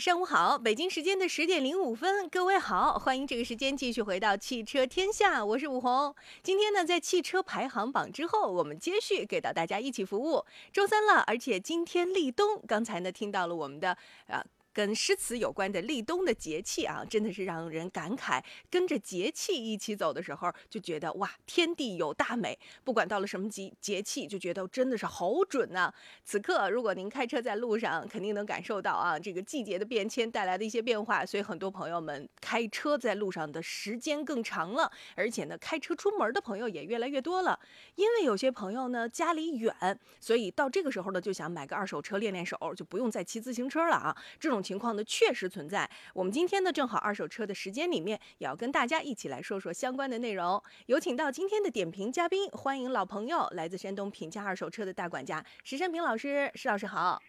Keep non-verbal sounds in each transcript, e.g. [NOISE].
上午好，北京时间的十点零五分，各位好，欢迎这个时间继续回到汽车天下，我是武红。今天呢，在汽车排行榜之后，我们接续给到大家一起服务。周三了，而且今天立冬，刚才呢听到了我们的啊。跟诗词有关的立冬的节气啊，真的是让人感慨。跟着节气一起走的时候，就觉得哇，天地有大美。不管到了什么节节气，就觉得真的是好准呐。此刻，如果您开车在路上，肯定能感受到啊，这个季节的变迁带来的一些变化。所以，很多朋友们开车在路上的时间更长了，而且呢，开车出门的朋友也越来越多了。因为有些朋友呢家里远，所以到这个时候呢，就想买个二手车练练手，就不用再骑自行车了啊。这种。情况呢确实存在。我们今天呢正好二手车的时间里面，也要跟大家一起来说说相关的内容。有请到今天的点评嘉宾，欢迎老朋友，来自山东品价二手车的大管家石山平老师。石老师好。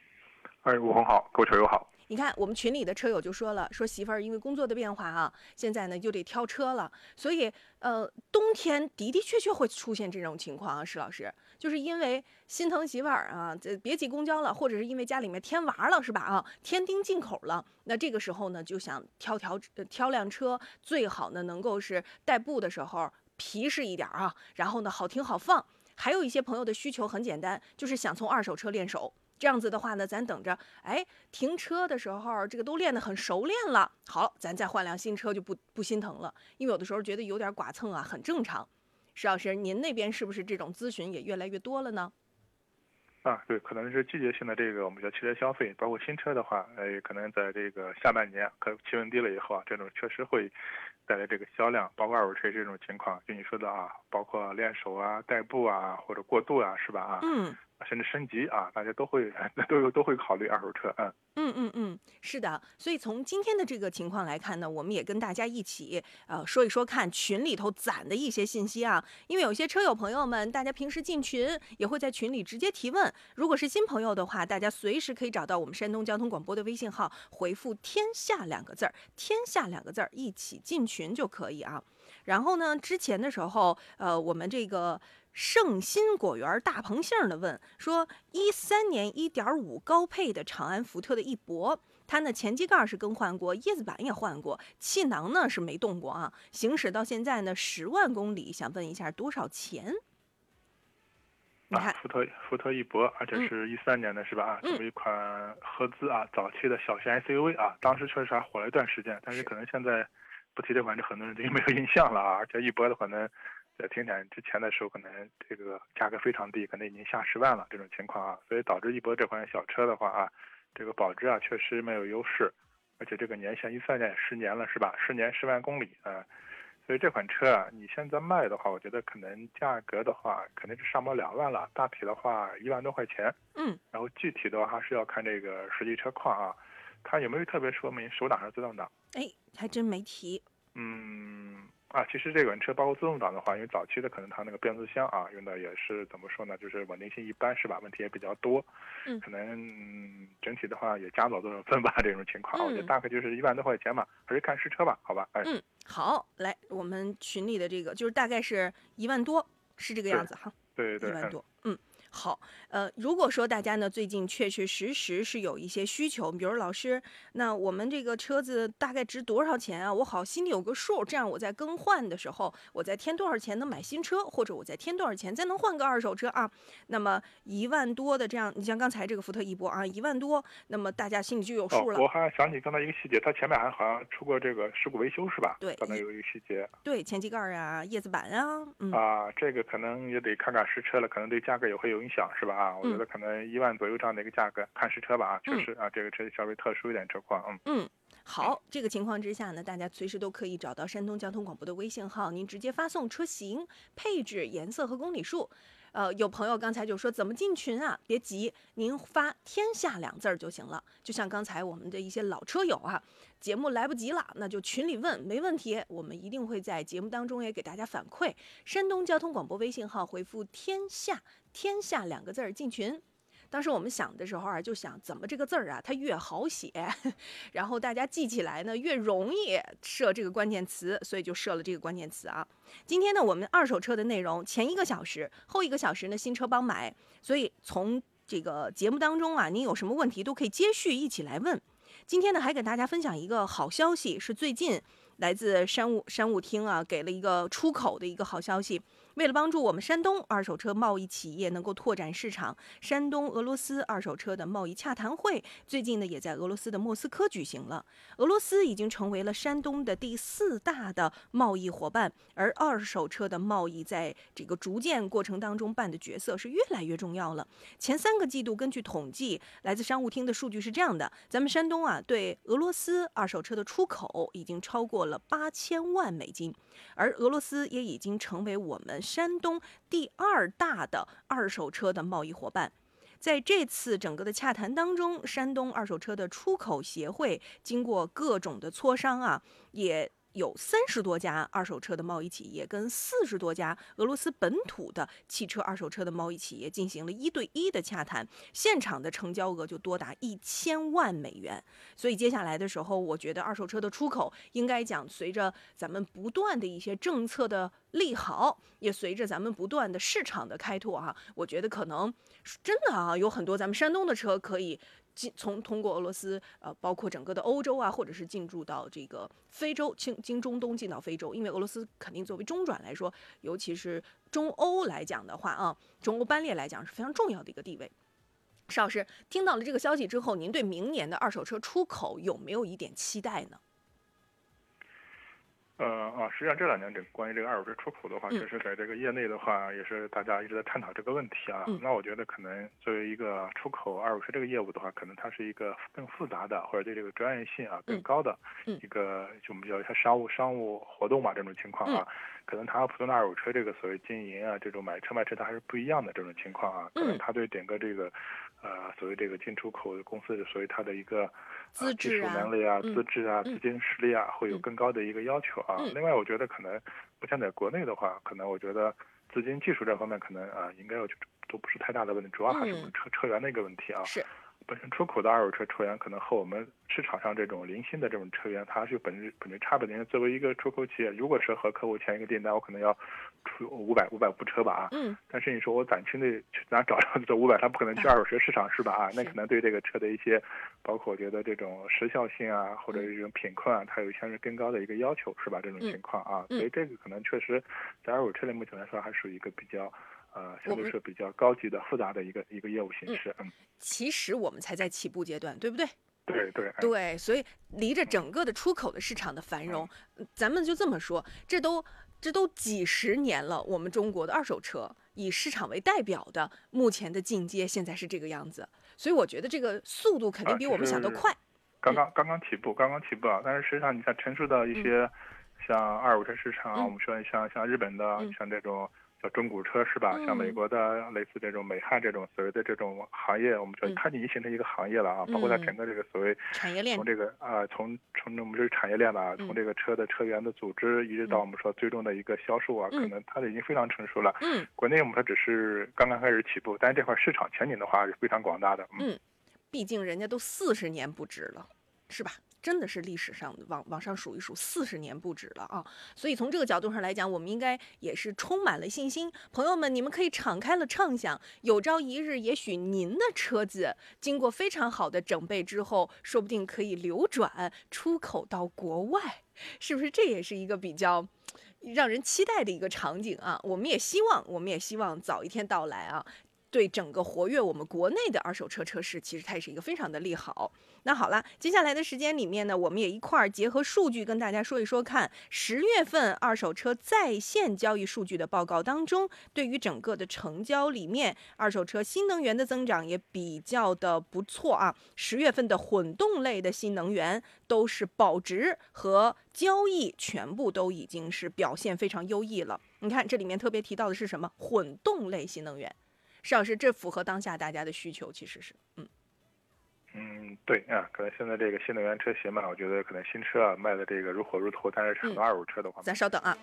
哎，吴红好，各位车友好。你看，我们群里的车友就说了，说媳妇儿因为工作的变化啊，现在呢又得挑车了，所以呃，冬天的的确确会出现这种情况啊。石老师，就是因为心疼媳妇儿啊，这别挤公交了，或者是因为家里面添娃了，是吧？啊，添丁进口了，那这个时候呢，就想挑条挑辆车，最好呢能够是代步的时候皮实一点啊，然后呢好停好放。还有一些朋友的需求很简单，就是想从二手车练手。这样子的话呢，咱等着，哎，停车的时候这个都练得很熟练了，好，咱再换辆新车就不不心疼了，因为有的时候觉得有点剐蹭啊，很正常。石老师，您那边是不是这种咨询也越来越多了呢？啊，对，可能是季节性的这个我们叫汽车消费，包括新车的话，哎，可能在这个下半年，可气温低了以后啊，这种确实会带来这个销量，包括二手车这种情况，就你说的啊，包括练手啊、代步啊或者过渡啊，是吧？啊，嗯。甚至升级啊，大家都会 [LAUGHS] 都有都会考虑二手车，嗯嗯嗯嗯，是的。所以从今天的这个情况来看呢，我们也跟大家一起呃说一说，看群里头攒的一些信息啊。因为有些车友朋友们，大家平时进群也会在群里直接提问。如果是新朋友的话，大家随时可以找到我们山东交通广播的微信号，回复“天下”两个字儿，“天下”两个字儿一起进群就可以啊。然后呢，之前的时候，呃，我们这个。圣心果园大鹏杏的问说：一三年一点五高配的长安福特的翼博，它呢前机盖是更换过，叶子板也换过，气囊呢是没动过啊。行驶到现在呢十万公里，想问一下多少钱？啊，福特福特翼博，而且是一三年的是吧？啊，这么一款合资啊，早期的小型 SUV 啊，当时确实还火了一段时间，但是可能现在不提这款车，很多人就没有印象了啊。而且翼博的话呢。在停产之前的时候，可能这个价格非常低，可能已经下十万了这种情况啊，所以导致一博这款小车的话啊，这个保值啊确实没有优势，而且这个年限一三年十年了是吧？十年十万公里啊，所以这款车啊，你现在卖的话，我觉得可能价格的话肯定是上不了两万了，大体的话一万多块钱，嗯，然后具体的话还是要看这个实际车况啊，它有没有特别说明手挡还是自动挡？哎，还真没提，嗯。啊，其实这款车包括自动挡的话，因为早期的可能它那个变速箱啊用的也是怎么说呢，就是稳定性一般是吧？问题也比较多，嗯，可能整体的话也加不了多少分吧 [LAUGHS] 这种情况，我觉得大概就是一万多块钱吧，还是看实车吧，好吧？哎，嗯，好，来我们群里的这个就是大概是一万多，是这个样子哈，对对对，一万多，嗯。好，呃，如果说大家呢最近确确实实是有一些需求，比如老师，那我们这个车子大概值多少钱啊？我好心里有个数，这样我在更换的时候，我再添多少钱能买新车，或者我再添多少钱再能换个二手车啊？那么一万多的这样，你像刚才这个福特翼博啊，一万多，那么大家心里就有数了。我还想起刚才一个细节，它前面还好像出过这个事故维修是吧？对，刚才有一个细节。对，前机盖啊，叶子板啊，嗯啊，这个可能也得看看实车了，可能对价格也会有影响，是吧？啊，我觉得可能一万左右这样的一个价格，看实车吧啊，确实啊，这个车稍微特殊一点车况，嗯。嗯，好，这个情况之下呢，大家随时都可以找到山东交通广播的微信号，您直接发送车型、配置、颜色和公里数。呃，有朋友刚才就说怎么进群啊？别急，您发“天下”两字儿就行了。就像刚才我们的一些老车友啊，节目来不及了，那就群里问，没问题，我们一定会在节目当中也给大家反馈。山东交通广播微信号回复“天下”，“天下”两个字儿进群。当时我们想的时候啊，就想怎么这个字儿啊，它越好写，[LAUGHS] 然后大家记起来呢越容易设这个关键词，所以就设了这个关键词啊。今天呢，我们二手车的内容，前一个小时、后一个小时呢，新车帮买，所以从这个节目当中啊，您有什么问题都可以接续一起来问。今天呢，还给大家分享一个好消息，是最近来自商务商务厅啊，给了一个出口的一个好消息。为了帮助我们山东二手车贸易企业能够拓展市场，山东俄罗斯二手车的贸易洽谈会最近呢也在俄罗斯的莫斯科举行了。俄罗斯已经成为了山东的第四大的贸易伙伴，而二手车的贸易在这个逐渐过程当中扮的角色是越来越重要了。前三个季度，根据统计，来自商务厅的数据是这样的：咱们山东啊，对俄罗斯二手车的出口已经超过了八千万美金，而俄罗斯也已经成为我们。山东第二大的二手车的贸易伙伴，在这次整个的洽谈当中，山东二手车的出口协会经过各种的磋商啊，也。有三十多家二手车的贸易企业跟四十多家俄罗斯本土的汽车二手车的贸易企业进行了一对一的洽谈，现场的成交额就多达一千万美元。所以接下来的时候，我觉得二手车的出口应该讲，随着咱们不断的一些政策的利好，也随着咱们不断的市场的开拓哈，我觉得可能真的啊，有很多咱们山东的车可以。进从通过俄罗斯，呃，包括整个的欧洲啊，或者是进驻到这个非洲，经经中东进到非洲，因为俄罗斯肯定作为中转来说，尤其是中欧来讲的话啊，中欧班列来讲是非常重要的一个地位。邵老师听到了这个消息之后，您对明年的二手车出口有没有一点期待呢？呃啊，实际上这两年这关于这个二手车出口的话，确实在这个业内的话，也是大家一直在探讨这个问题啊。那我觉得可能作为一个出口二手车这个业务的话，可能它是一个更复杂的，或者对这个专业性啊更高的一个，就我们叫它商务商务活动嘛这种情况啊。可能它和普通的二手车这个所谓经营啊，这种买车卖车它还是不一样的这种情况啊。可能它对整个这个。呃，所谓这个进出口公司的，所谓它的一个技术能力啊、资质啊、资金实力啊，会有更高的一个要求啊。另外，我觉得可能不像在国内的话，可能我觉得资金技术这方面可能啊，应该就都不是太大的问题，主要还是车车源的一个问题啊。是。本身出口的二手车车源可能和我们市场上这种零星的这种车源，它是本质本质差别的。作为一个出口企业，如果是和客户签一个订单，我可能要出五百五百部车吧啊。嗯。但是你说我短期内去哪找这五百，他不可能去二手车市场是吧啊？那可能对这个车的一些，包括我觉得这种时效性啊，或者这种品控啊，它有相对更高的一个要求是吧？这种情况啊，所以这个可能确实，在二手车类目前来说，还属于一个比较。呃，相对是比较高级的、复杂的一个一个业务形式。嗯，其实我们才在起步阶段，对不对？对对对，所以离着整个的出口的市场的繁荣，咱们就这么说，这都这都几十年了。我们中国的二手车以市场为代表的，目前的进阶现在是这个样子，所以我觉得这个速度肯定比我们想的快。刚刚刚刚起步，刚刚起步啊！但是实际上，你看成熟的一些像二手车市场，我们说像像日本的，像这种。叫中古车是吧？像美国的类似这种美汉这种所谓的这种行业，我们说它已经形成一个行业了啊。包括它整个这个所谓产业链，从这个啊，从从我们这个产业链吧，从这个车的车源的组织，一直到我们说最终的一个销售啊，可能它已经非常成熟了。嗯，国内我们说只是刚刚开始起步，但是这块市场前景的话是非常广大的。嗯，毕竟人家都四十年不止了，是吧？真的是历史上往往上数一数，四十年不止了啊！所以从这个角度上来讲，我们应该也是充满了信心。朋友们，你们可以敞开了畅想，有朝一日，也许您的车子经过非常好的整备之后，说不定可以流转出口到国外，是不是？这也是一个比较让人期待的一个场景啊！我们也希望，我们也希望早一天到来啊！对整个活跃我们国内的二手车车市，其实它也是一个非常的利好。那好了，接下来的时间里面呢，我们也一块儿结合数据跟大家说一说，看十月份二手车在线交易数据的报告当中，对于整个的成交里面，二手车新能源的增长也比较的不错啊。十月份的混动类的新能源都是保值和交易全部都已经是表现非常优异了。你看这里面特别提到的是什么？混动类新能源，石老师，这符合当下大家的需求，其实是，嗯。嗯，对啊，可能现在这个新能源车型嘛，我觉得可能新车啊卖的这个如火如荼，但是很多二手车的话，咱稍等啊。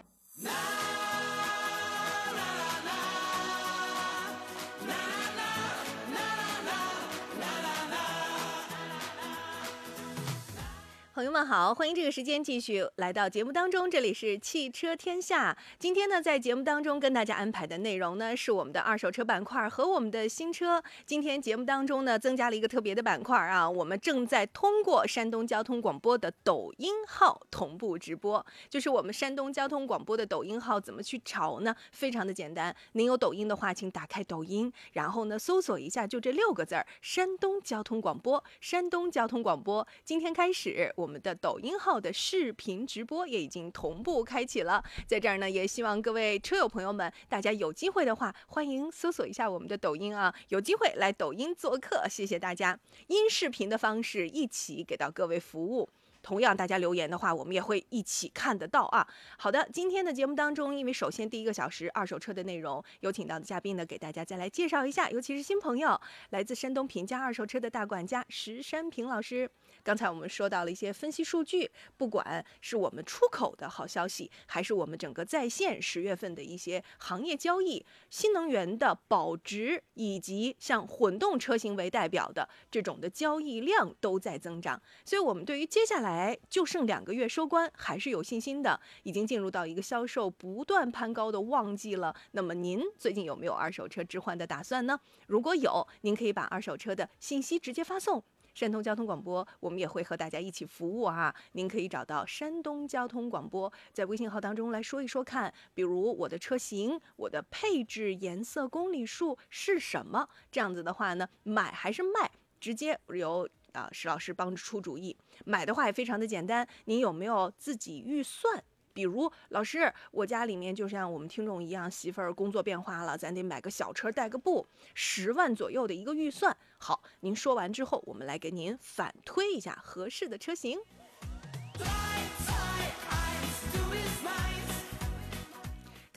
朋友们好，欢迎这个时间继续来到节目当中，这里是汽车天下。今天呢，在节目当中跟大家安排的内容呢，是我们的二手车板块和我们的新车。今天节目当中呢，增加了一个特别的板块啊，我们正在通过山东交通广播的抖音号同步直播。就是我们山东交通广播的抖音号怎么去找呢？非常的简单，您有抖音的话，请打开抖音，然后呢，搜索一下，就这六个字儿：山东交通广播。山东交通广播，今天开始我。我们的抖音号的视频直播也已经同步开启了，在这儿呢，也希望各位车友朋友们，大家有机会的话，欢迎搜索一下我们的抖音啊，有机会来抖音做客，谢谢大家，音视频的方式一起给到各位服务。同样，大家留言的话，我们也会一起看得到啊。好的，今天的节目当中，因为首先第一个小时二手车的内容，有请到的嘉宾呢，给大家再来介绍一下，尤其是新朋友，来自山东平价二手车的大管家石山平老师。刚才我们说到了一些分析数据，不管是我们出口的好消息，还是我们整个在线十月份的一些行业交易，新能源的保值以及像混动车型为代表的这种的交易量都在增长，所以我们对于接下来就剩两个月收官还是有信心的，已经进入到一个销售不断攀高的旺季了。那么您最近有没有二手车置换的打算呢？如果有，您可以把二手车的信息直接发送。山东交通广播，我们也会和大家一起服务啊！您可以找到山东交通广播，在微信号当中来说一说看，比如我的车型、我的配置、颜色、公里数是什么？这样子的话呢，买还是卖，直接由啊石老师帮着出主意。买的话也非常的简单，您有没有自己预算？比如老师，我家里面就像我们听众一样，媳妇儿工作变化了，咱得买个小车代个步，十万左右的一个预算。好，您说完之后，我们来给您反推一下合适的车型。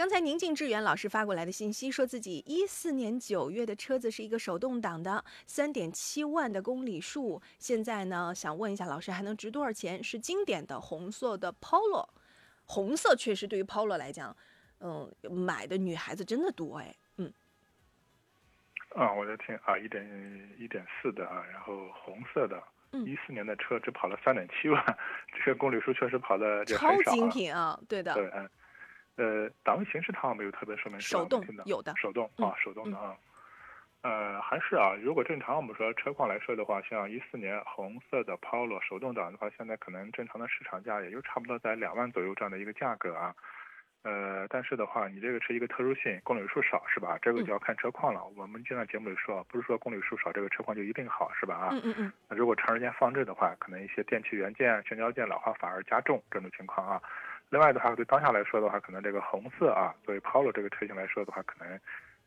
刚才宁静致远老师发过来的信息，说自己一四年九月的车子是一个手动挡的，三点七万的公里数，现在呢想问一下老师，还能值多少钱？是经典的红色的 Polo。红色确实对于 Polo 来讲，嗯，买的女孩子真的多哎，嗯。啊，我在听啊，一点一点四的啊，然后红色的，一四年的车只跑了三点七万，这个公里数确实跑的超精品啊，对的。对，嗯，呃，档位形式它没有特别说明，手动的有的，手动啊，手动的啊。呃，还是啊，如果正常我们说车况来说的话，像一四年红色的 Polo 手动挡的话，现在可能正常的市场价也就差不多在两万左右这样的一个价格啊。呃，但是的话，你这个是一个特殊性，公里数少是吧？这个就要看车况了。我们经常节目里说，不是说公里数少这个车况就一定好是吧？啊，嗯嗯嗯。那如果长时间放置的话，可能一些电器元件、橡胶件老化反而加重这种情况啊。另外的话，对当下来说的话，可能这个红色啊，作为 Polo 这个车型来说的话，可能。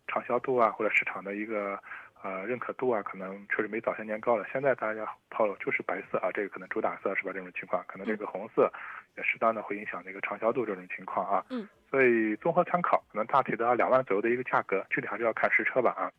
畅销度啊，或者市场的一个呃认可度啊，可能确实没早些年高了。现在大家 Polo 就是白色啊，这个可能主打色是吧？这种情况，可能这个红色也适当的会影响这个畅销度这种情况啊。嗯。所以综合参考，可能大体的两万左右的一个价格，具体还是要看实车吧啊。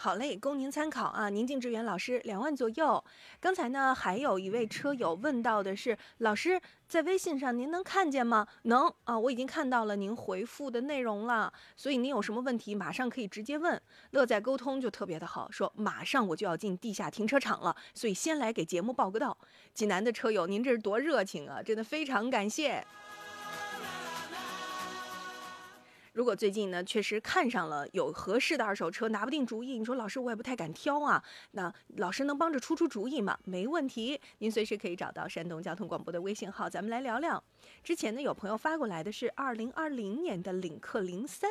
好嘞，供您参考啊！宁静致远老师两万左右。刚才呢，还有一位车友问到的是，老师在微信上您能看见吗？能啊，我已经看到了您回复的内容了。所以您有什么问题，马上可以直接问。乐在沟通就特别的好，说马上我就要进地下停车场了，所以先来给节目报个到。济南的车友，您这是多热情啊！真的非常感谢。如果最近呢，确实看上了有合适的二手车，拿不定主意，你说老师我也不太敢挑啊。那老师能帮着出出主意吗？没问题，您随时可以找到山东交通广播的微信号，咱们来聊聊。之前呢，有朋友发过来的是二零二零年的领克零三，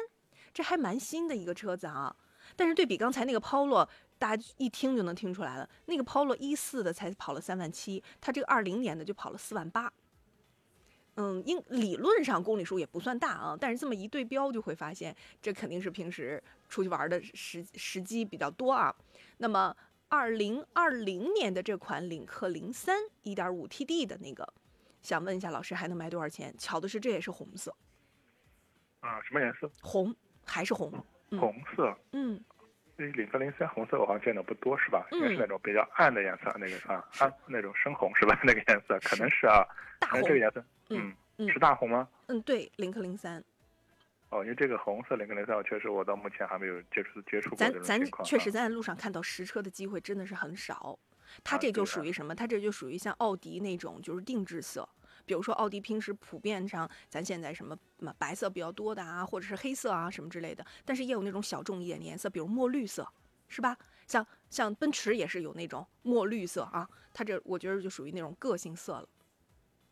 这还蛮新的一个车子啊。但是对比刚才那个 Polo，大家一听就能听出来了，那个 Polo 一四的才跑了三万七，它这个二零年的就跑了四万八。嗯，应理论上公里数也不算大啊，但是这么一对标就会发现，这肯定是平时出去玩的时时机比较多啊。那么，二零二零年的这款领克零三一点五 TD 的那个，想问一下老师还能卖多少钱？巧的是这也是红色。啊，什么颜色？红，还是红？红色。嗯。那领克零三红色我好像见的不多，是吧？应该是那种比较暗的颜色，那个啊，暗那种深红是吧？[LAUGHS] 那个颜色可能是啊。大红。这个颜色，嗯，是大红吗？嗯，对，领克零三。哦，因为这个红色领克零三，我确实我到目前还没有接触接触过咱咱确实在路上看到实车的机会真的是很少。它这就属于什么？它这就属于像奥迪那种就是定制色。比如说奥迪平时普遍上，咱现在什么嘛白色比较多的啊，或者是黑色啊什么之类的，但是也有那种小众一点的颜色，比如墨绿色，是吧？像像奔驰也是有那种墨绿色啊，它这我觉得就属于那种个性色了。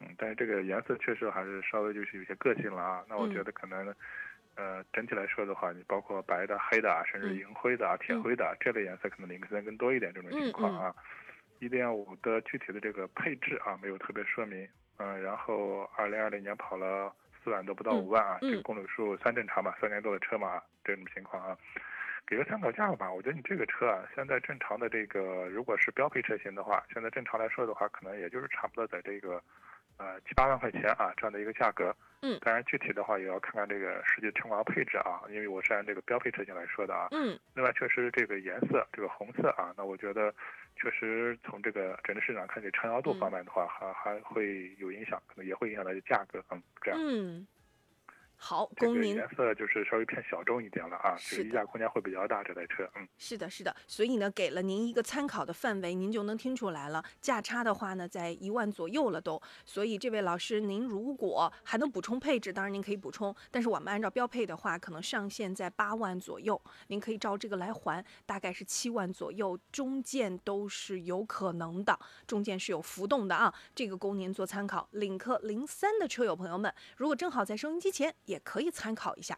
嗯，但是这个颜色确实还是稍微就是有些个性了啊。那我觉得可能，呃，整体来说的话，你包括白的、黑的啊，甚至银灰的啊、铁灰的这类颜色，可能领克三更多一点这种情况啊。一点五的具体的这个配置啊，没有特别说明。嗯，然后二零二零年跑了四万多，不到五万啊，这个公里数算正常吧？三年多的车嘛，这种情况啊，给个参考价吧。我觉得你这个车啊，现在正常的这个，如果是标配车型的话，现在正常来说的话，可能也就是差不多在这个。呃，七八万块钱啊，这样的一个价格，嗯，当然具体的话也要看看这个实际车况配置啊，因为我是按这个标配车型来说的啊，嗯，另外确实这个颜色，这个红色啊，那我觉得确实从这个整个市场看，这畅销度方面的话，还还会有影响，可能也会影响到这价格，嗯，这样，嗯。好，供您颜色就是稍微偏小众一点了啊，是溢价空间会比较大。这台车，嗯，是的，是的，所以呢，给了您一个参考的范围，您就能听出来了。价差的话呢，在一万左右了都。所以这位老师，您如果还能补充配置，当然您可以补充。但是我们按照标配的话，可能上限在八万左右，您可以照这个来还，大概是七万左右，中间都是有可能的，中间是有浮动的啊。这个供您做参考。领克零三的车友朋友们，如果正好在收音机前。也也可以参考一下。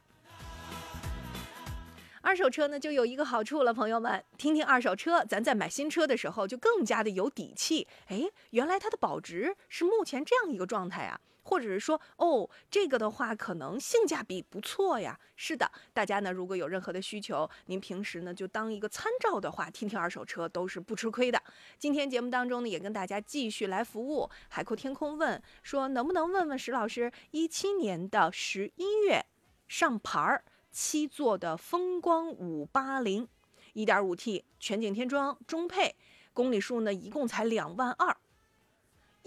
二手车呢，就有一个好处了，朋友们，听听二手车，咱在买新车的时候就更加的有底气。哎，原来它的保值是目前这样一个状态啊，或者是说，哦，这个的话可能性价比不错呀。是的，大家呢如果有任何的需求，您平时呢就当一个参照的话，听听二手车都是不吃亏的。今天节目当中呢，也跟大家继续来服务。海阔天空问说，能不能问问石老师，一七年的十一月上牌儿？七座的风光五八零，一点五 T 全景天窗中配，公里数呢一共才两万二，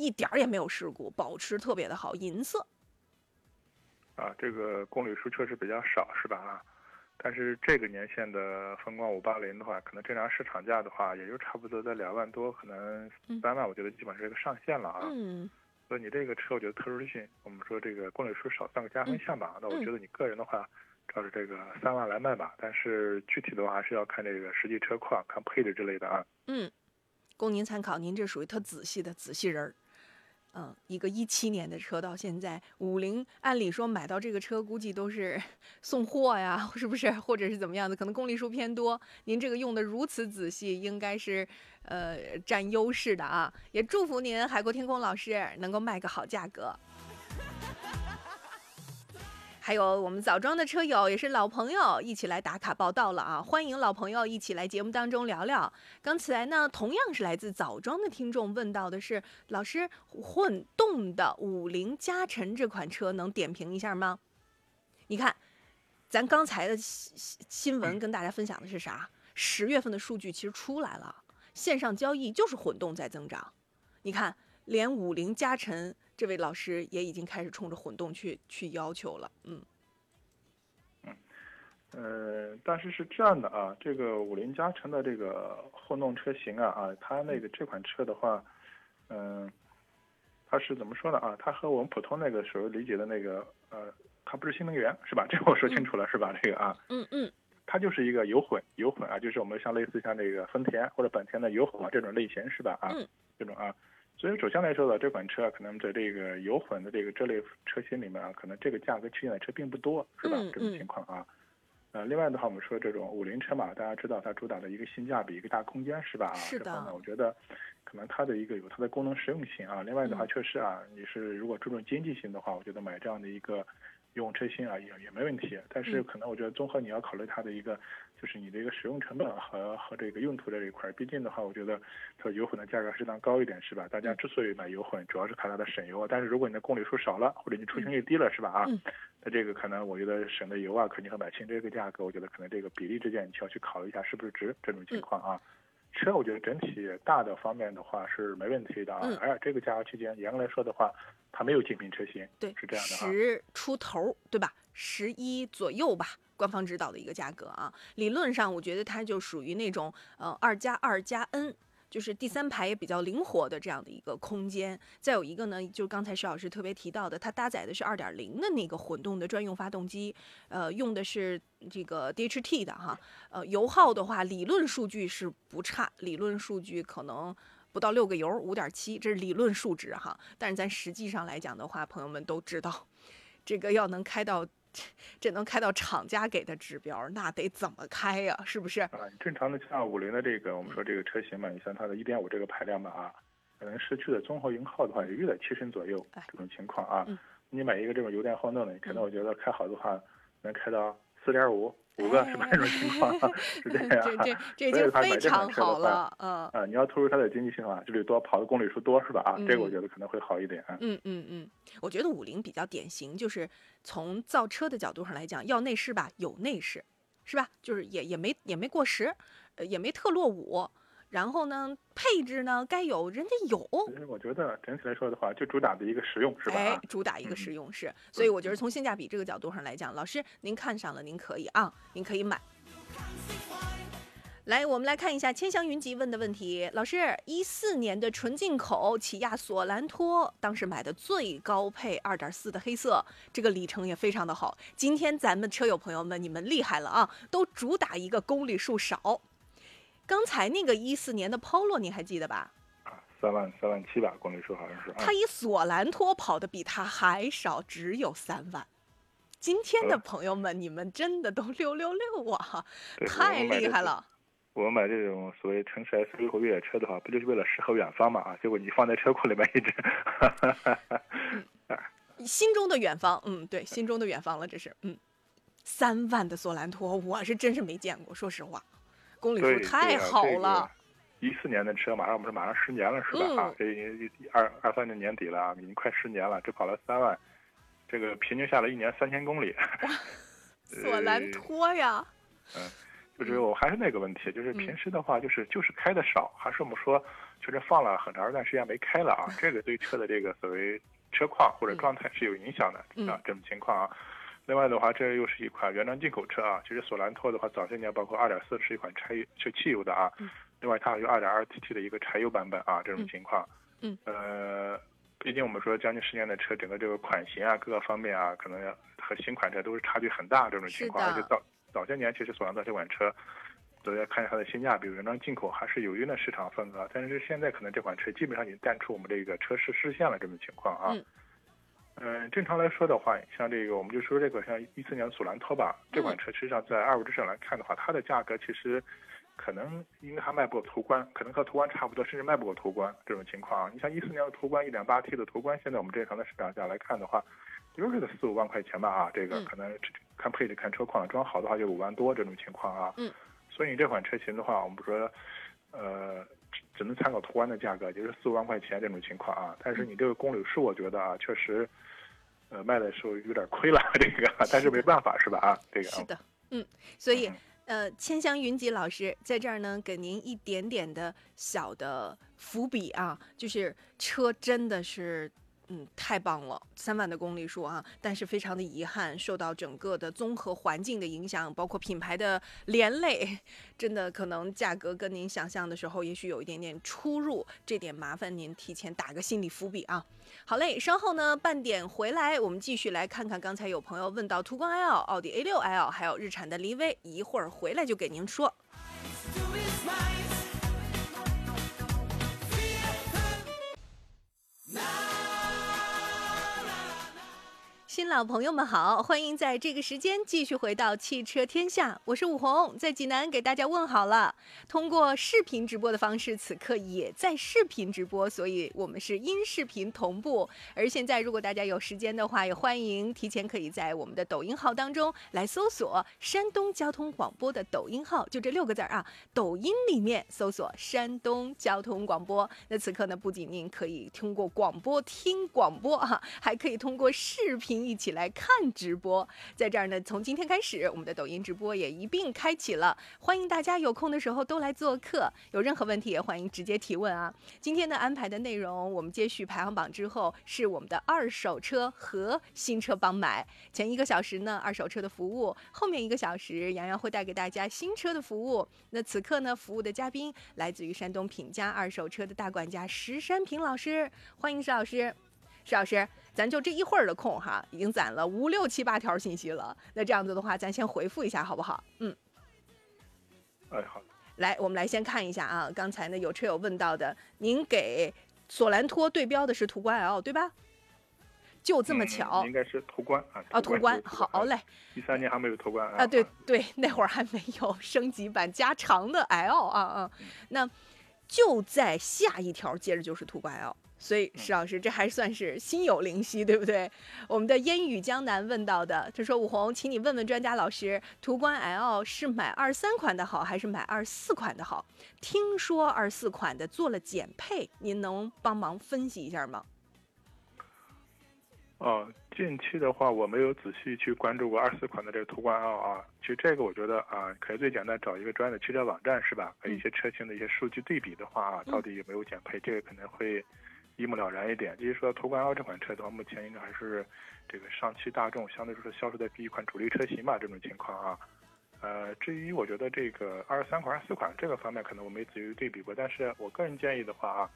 一点儿也没有事故，保持特别的好，银色。啊，这个公里数确实比较少，是吧？啊，但是这个年限的风光五八零的话，可能正常市场价的话，也就差不多在两万多，可能三万，我觉得基本是一个上限了啊。嗯。所以你这个车，我觉得特殊性，我们说这个公里数少算个加分项吧。那我觉得你个人的话。照着这个三万来卖吧，但是具体的话还是要看这个实际车况、看配置之类的啊。嗯，供您参考，您这属于特仔细的仔细人儿。嗯，一个一七年的车到现在五菱，按理说买到这个车估计都是 [LAUGHS] 送货呀，[LAUGHS] 是不是？或者是怎么样的？可能公里数偏多，您这个用的如此仔细，应该是呃占优势的啊。也祝福您海阔天空老师能够卖个好价格。还有我们枣庄的车友也是老朋友，一起来打卡报道了啊！欢迎老朋友一起来节目当中聊聊。刚才呢，同样是来自枣庄的听众问到的是，老师混动的五菱加辰这款车能点评一下吗？你看，咱刚才的新新闻跟大家分享的是啥？十月份的数据其实出来了，线上交易就是混动在增长。你看，连五菱加辰。这位老师也已经开始冲着混动去去要求了，嗯，嗯，呃，但是是这样的啊，这个五菱加成的这个混动车型啊啊，它那个这款车的话，嗯，它是怎么说呢啊？它和我们普通那个所谓理解的那个呃，它不是新能源是吧？这我说清楚了是吧？这个啊，嗯嗯，它就是一个油混油混啊，就是我们像类似像这个丰田或者本田的油混啊这种类型是吧？啊，这种啊。所以首先来说呢，这款车可能在这个油混的这个这类车型里面啊，可能这个价格区间的车并不多，是吧？这种情况啊，呃，另外的话，我们说这种五菱车嘛，大家知道它主打的一个性价比，一个大空间，是吧？是的。我觉得，可能它的一个有它的功能实用性啊。另外的话，确实啊，你是如果注重经济性的话，我觉得买这样的一个。用车型啊也也没问题，但是可能我觉得综合你要考虑它的一个，就是你的一个使用成本和和这个用途这一块儿。毕竟的话，我觉得它油混的价格适当高一点，是吧？大家之所以买油混，主要是看它的省油啊。但是如果你的公里数少了，或者你出行率低了，是吧？啊，那这个可能我觉得省的油啊，肯定和买新车这个价格，我觉得可能这个比例之间你需要去考虑一下是不是值这种情况啊。车我觉得整体大的方面的话是没问题的啊，而这个价格区间严格来说的话。它没有竞品车型，对，是这样的啊十出头，对吧？十一左右吧，官方指导的一个价格啊。理论上，我觉得它就属于那种呃二加二加 N，就是第三排也比较灵活的这样的一个空间。再有一个呢，就刚才徐老师特别提到的，它搭载的是二点零的那个混动的专用发动机，呃，用的是这个 DHT 的哈。呃，油耗的话，理论数据是不差，理论数据可能。不到六个油，五点七，这是理论数值哈。但是咱实际上来讲的话，朋友们都知道，这个要能开到，这能开到厂家给的指标，那得怎么开呀？是不是？啊，正常的像五菱的这个，我们说这个车型嘛，你像它的一点五这个排量吧啊，可能市区的综合油耗的话也就在七升左右这种情况啊。你买一个这种油电混动的，可能我觉得开好的话能开到四点五。五个是吧？这种情况 [LAUGHS] 是这样，这这这已经非常好了，嗯啊，你要突出它的经济性啊，就得多跑的公里数多是吧？啊，这个我觉得可能会好一点。嗯嗯嗯，我觉得五菱比较典型，就是从造车的角度上来讲，要内饰吧，有内饰，是吧？就是也也没也没过时，呃，也没特落伍。然后呢，配置呢该有人家有。其实我觉得整体来说的话，就主打的一个实用是吧？哎，主打一个实用是，所以我觉得从性价比这个角度上来讲，老师您看上了，您可以啊，您可以买。来，我们来看一下千祥云集问的问题，老师，一四年的纯进口起亚索兰托，当时买的最高配二点四的黑色，这个里程也非常的好。今天咱们车友朋友们，你们厉害了啊，都主打一个公里数少。刚才那个一四年的 Polo 你还记得吧？啊，三万三万七吧，公里数好像是。他以索兰托跑的比他还少，只有三万。今天的朋友们，你们真的都六六六啊，[LAUGHS] 太厉害了。我们买这种所谓城市 SUV 或越野车的话，不就是为了诗和远方嘛？啊，结果你放在车库里面一直。心中的远方，嗯，对，心中的远方了，这是，嗯，三万的索兰托，我是真是没见过，说实话。公里数太好了，一四年的车马上不是马上十年了是吧？啊，这已经二二三年年底了啊，已经快十年了，只跑了三万，这个平均下来一年三千公里。[LAUGHS] 索兰托呀，嗯，就是我还是那个问题，就是平时的话就是就是开的少，还是我们说就是放了很长一段时间没开了啊，[LAUGHS] 这个对车的这个所谓车况或者状态是有影响的啊，这种情况啊。另外的话，这又是一款原装进口车啊。其实索兰托的话，早些年包括2.4是一款柴油是汽油的啊。嗯。另外，它还有 2.2T 的一个柴油版本啊，这种情况。嗯。呃，毕竟我们说将近十年的车，整个这个款型啊，各个方面啊，可能和新款车都是差距很大这种情况。而且早早些年，其实索兰托这款车，都要看一下它的性价比，原装进口还是有一定的市场份额。但是现在可能这款车基本上已经淡出我们这个车市视线了这种情况啊。嗯。嗯，正常来说的话，像这个，我们就说这个，像一四年的索兰托吧，这款车实际上在二五之上来看的话，它的价格其实可能因为它卖不过途观，可能和途观差不多，甚至卖不过途观这种情况。你像一四年的途观一点八 T 的途观，现在我们正常的市场价来看的话，就是个四五万块钱吧啊，这个可能看配置、看车况，装好的话就五万多这种情况啊。嗯。所以这款车型的话，我们说，呃。只能参考途观的价格，就是四五万块钱这种情况啊。但是你这个公里数，我觉得啊，确实，呃，卖的时候有点亏了这个，但是没办法是吧？啊，这个是的，嗯，所以呃，千香云集老师在这儿呢，给您一点点的小的伏笔啊，就是车真的是。嗯，太棒了，三万的公里数啊！但是非常的遗憾，受到整个的综合环境的影响，包括品牌的连累，真的可能价格跟您想象的时候，也许有一点点出入，这点麻烦您提前打个心理伏笔啊。好嘞，稍后呢半点回来，我们继续来看看刚才有朋友问到途观 L、奥迪 A6L，还有日产的骊威，一会儿回来就给您说。新老朋友们好，欢迎在这个时间继续回到汽车天下，我是武红，在济南给大家问好了。通过视频直播的方式，此刻也在视频直播，所以我们是音视频同步。而现在，如果大家有时间的话，也欢迎提前可以在我们的抖音号当中来搜索山东交通广播的抖音号，就这六个字儿啊，抖音里面搜索山东交通广播。那此刻呢，不仅您可以通过广播听广播哈，还可以通过视频。一起来看直播，在这儿呢，从今天开始，我们的抖音直播也一并开启了，欢迎大家有空的时候都来做客，有任何问题也欢迎直接提问啊。今天的安排的内容，我们接续排行榜之后是我们的二手车和新车帮买，前一个小时呢二手车的服务，后面一个小时洋洋会带给大家新车的服务。那此刻呢，服务的嘉宾来自于山东品家二手车的大管家石山平老师，欢迎石老师。石老师，咱就这一会儿的空哈，已经攒了五六七八条信息了。那这样子的话，咱先回复一下好不好？嗯。哎，好。来，我们来先看一下啊。刚才呢，有车友问到的，您给索兰托对标的是途观 L 对吧？就这么巧。应该是途观啊。啊，途观，好嘞。一三年还没有途观啊？对对，那会儿还没有升级版加长的 L 啊啊。那就在下一条，接着就是途观 L。所以石老师，这还算是心有灵犀，对不对？我们的烟雨江南问到的，他说：“武红，请你问问专家老师，途观 L 是买二三款的好，还是买二四款的好？听说二四款的做了减配，您能帮忙分析一下吗？”哦，近期的话，我没有仔细去关注过二四款的这个途观 L 啊。其实这个我觉得啊，可以最简单找一个专业的汽车网站，是吧？和一些车型的一些数据对比的话啊，到底有没有减配，这个可能会。一目了然一点，就是说途观 L 这款车的话，目前应该还是这个上汽大众相对来说销售的第一款主力车型吧，这种情况啊。呃，至于我觉得这个二三款、二四款这个方面，可能我没仔细对比过，但是我个人建议的话啊。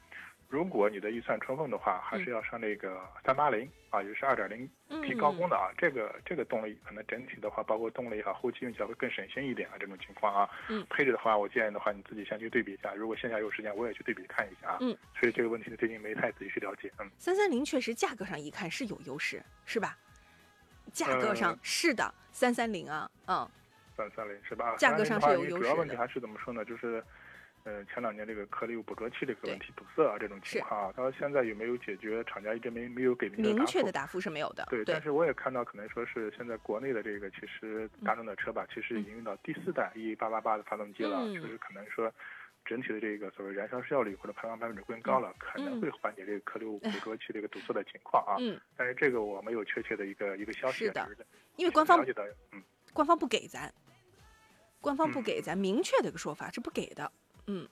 如果你的预算充分的话，还是要上那个三八零啊，也是二点零 T 高功的啊。这个这个动力可能整体的话，包括动力啊，后期用起来会更省心一点啊。这种情况啊，嗯，配置的话，我建议的话，你自己先去对比一下。如果线下有时间，我也去对比看一下啊。嗯，所以这个问题呢，最近没太仔细去了解。嗯，三三零确实价格上一看是有优势，是吧？价格上是的，三三零啊，嗯，三三零是吧？价格上是有优势主要问题还是怎么说呢？就是。呃，前两年这个颗粒物捕捉器这个问题堵塞啊，这种情况啊，到现在有没有解决？厂家一直没没有给明确的答复是没有的。对，但是我也看到，可能说是现在国内的这个其实大众的车吧，其实已经用到第四代 E 八八八的发动机了，就是可能说整体的这个所谓燃烧效率或者排放百分比更高了，可能会缓解这个颗粒物捕捉器这个堵塞的情况啊。嗯。但是这个我没有确切的一个一个消息。是的。因为官方官方不给咱，官方不给咱明确的一个说法是不给的。嗯。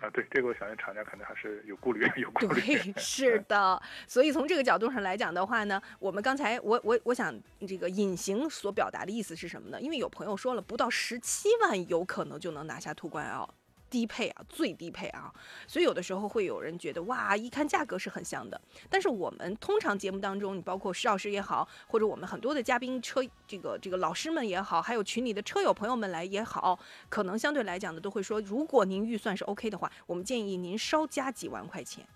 啊，对这个，我相信厂家肯定还是有顾虑，有顾虑。对，[LAUGHS] 是的。所以从这个角度上来讲的话呢，我们刚才我我我想这个隐形所表达的意思是什么呢？因为有朋友说了，不到十七万有可能就能拿下途观 L。低配啊，最低配啊，所以有的时候会有人觉得哇，一看价格是很香的。但是我们通常节目当中，你包括石老师也好，或者我们很多的嘉宾车这个这个老师们也好，还有群里的车友朋友们来也好，可能相对来讲呢，都会说，如果您预算是 OK 的话，我们建议您稍加几万块钱，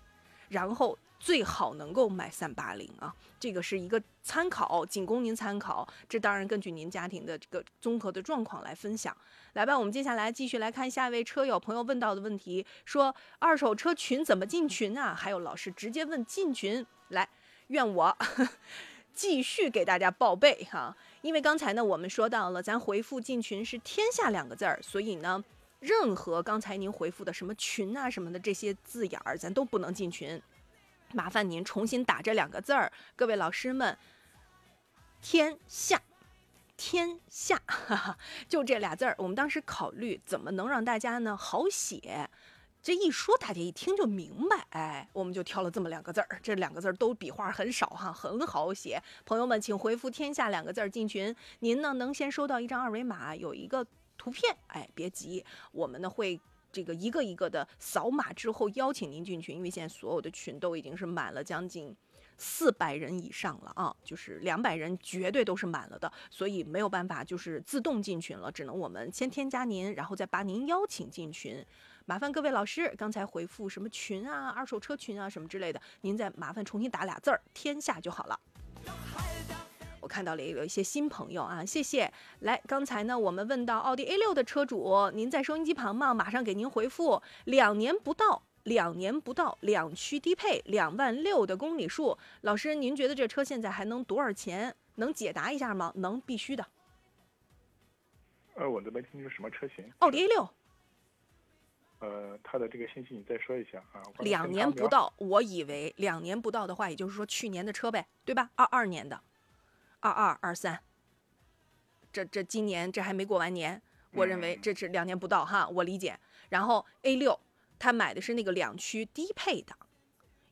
然后。最好能够买三八零啊，这个是一个参考，仅供您参考。这当然根据您家庭的这个综合的状况来分享。来吧，我们接下来继续来看下一位车友朋友问到的问题，说二手车群怎么进群啊？还有老师直接问进群，来，愿我继续给大家报备哈。因为刚才呢，我们说到了，咱回复进群是“天下”两个字儿，所以呢，任何刚才您回复的什么群啊什么的这些字眼儿，咱都不能进群。麻烦您重新打这两个字儿，各位老师们，天下，天下，哈哈，就这俩字儿。我们当时考虑怎么能让大家呢好写，这一说大家一听就明白，哎，我们就挑了这么两个字儿。这两个字儿都笔画很少哈，很好写。朋友们，请回复“天下”两个字儿进群。您呢能先收到一张二维码，有一个图片，哎，别急，我们呢会。这个一个一个的扫码之后邀请您进群，因为现在所有的群都已经是满了将近四百人以上了啊，就是两百人绝对都是满了的，所以没有办法就是自动进群了，只能我们先添加您，然后再把您邀请进群。麻烦各位老师刚才回复什么群啊、二手车群啊什么之类的，您再麻烦重新打俩字儿“天下”就好了。我看到了有一些新朋友啊，谢谢。来，刚才呢我们问到奥迪 A 六的车主，您在收音机旁吗？马上给您回复，两年不到，两年不到，两驱低配，两万六的公里数。老师，您觉得这车现在还能多少钱？能解答一下吗？能，必须的。呃，我都没听清楚什么车型。奥迪 A 六。呃，它的这个信息你再说一下啊。两年不到，我以为两年不到的话，也就是说去年的车呗，对吧？二二年的，二二二三。这这今年这还没过完年，我认为这是两年不到哈，我理解。然后 A 六，他买的是那个两驱低配的，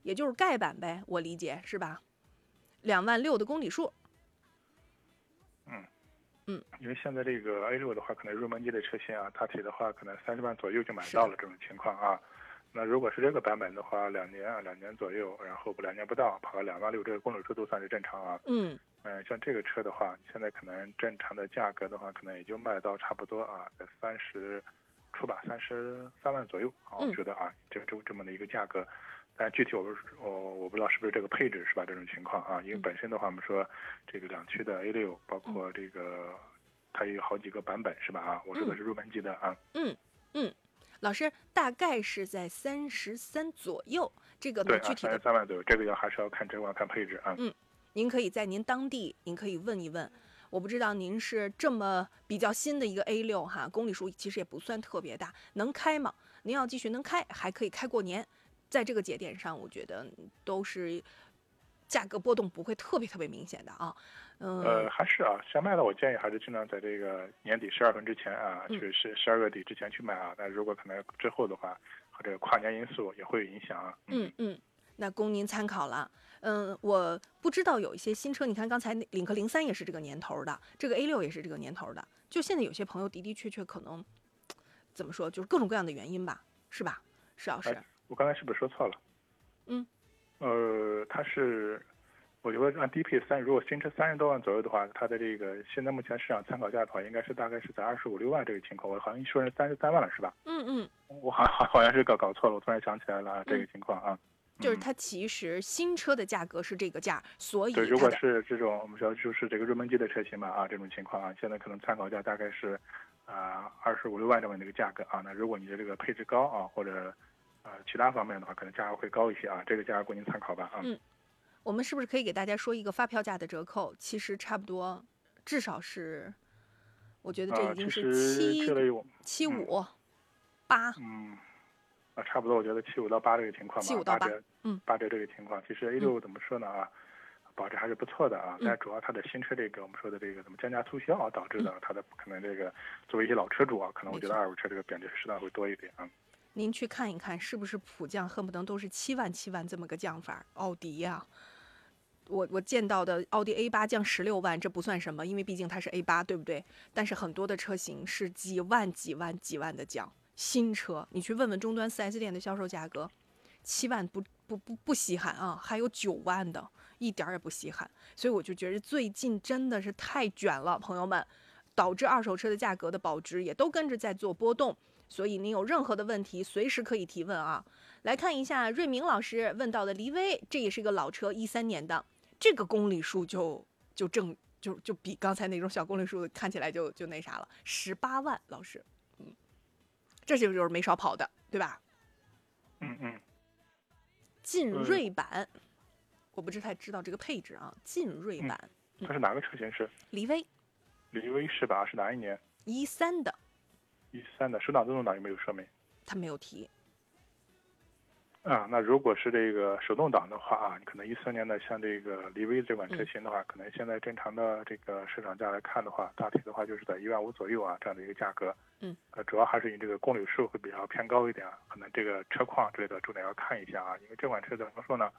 也就是盖板呗，我理解是吧？两万六的公里数。嗯嗯，因为现在这个 A 六的话，可能入门级的车型啊，大体的话可能三十万左右就买到了这种情况啊。那如果是这个版本的话，两年啊，两年左右，然后不两年不到，跑个两万六，这个公里数都算是正常啊。嗯。嗯，像这个车的话，现在可能正常的价格的话，可能也就卖到差不多啊，在三十出吧，三十三万左右啊。我觉得啊，这这这么的一个价格。但具体我不是我我不知道是不是这个配置是吧？这种情况啊，因为本身的话，我们说这个两驱的 A 六，包括这个它有好几个版本是吧？啊，我说的是入门级的啊。嗯嗯，老师大概是在三十三左右，这个对具体的三万左右，这个要还是要看车况看配置啊。嗯，您可以在您当地，您可以问一问。我不知道您是这么比较新的一个 A 六哈，公里数其实也不算特别大，能开吗？您要继续能开，还可以开过年。在这个节点上，我觉得都是价格波动不会特别特别明显的啊。嗯，呃，还是啊，想卖的我建议还是尽量在这个年底十二份之前啊，去十十二月底之前去卖啊。但如果可能之后的话，和这个跨年因素也会有影响啊。嗯嗯，那供您参考了。嗯，我不知道有一些新车，你看刚才领克零三也是这个年头的，这个 A 六也是这个年头的。就现在有些朋友的的确确可能怎么说，就是各种各样的原因吧，是吧，石老师？我刚才是不是说错了？嗯，呃，它是，我觉得按低配三，如果新车三十多万左右的话，它的这个现在目前市场参考价的话，应该是大概是在二十五六万这个情况。我好像一说是三十三万了，是吧？嗯嗯，我好好好像是搞搞错了，我突然想起来了这个情况啊。就是它其实新车的价格是这个价，所以对，如果是这种我们说就是这个入门级的车型嘛啊，这种情况啊，现在可能参考价大概是啊二十五六万这么的一个价格啊。那如果你的这个配置高啊，或者呃，其他方面的话，可能价格会高一些啊，这个价格供您参考吧啊。嗯，我们是不是可以给大家说一个发票价的折扣？其实差不多，至少是，我觉得这已经是七七五八。嗯，啊，差不多，我觉得七五到八这个情况吧。七五到八，嗯，八折这个情况，其实 A 六怎么说呢啊，保值还是不错的啊，但主要它的新车这个我们说的这个怎么降价促销啊，导致的它的可能这个作为一些老车主啊，可能我觉得二手车这个贬值适当会多一点啊。您去看一看，是不是普降恨不得都是七万七万这么个降法？奥迪呀，我我见到的奥迪 A 八降十六万，这不算什么，因为毕竟它是 A 八，对不对？但是很多的车型是几万几万几万的降，新车你去问问终端 4S 店的销售价格，七万不不不不稀罕啊，还有九万的，一点也不稀罕。所以我就觉得最近真的是太卷了，朋友们，导致二手车的价格的保值也都跟着在做波动。所以您有任何的问题，随时可以提问啊！来看一下瑞明老师问到的骊威，这也是个老车，一三年的，这个公里数就就正就就比刚才那种小公里数看起来就就那啥了，十八万，老师，这就就是没少跑的，对吧？嗯嗯。劲锐版，我不太知道这个配置啊，劲锐版，它是哪个车型是？骊威。骊威是吧？是哪一年？一三的。一三的手挡、自动挡有没有说没？他没有提。啊，那如果是这个手动挡的话啊，你可能一三年的像这个骊威这款车型的话，可能现在正常的这个市场价来看的话，大体的话就是在一万五左右啊这样的一个价格。嗯。呃，主要还是你这个公里数会比较偏高一点，可能这个车况之类的重点要看一下啊，因为这款车怎么说呢？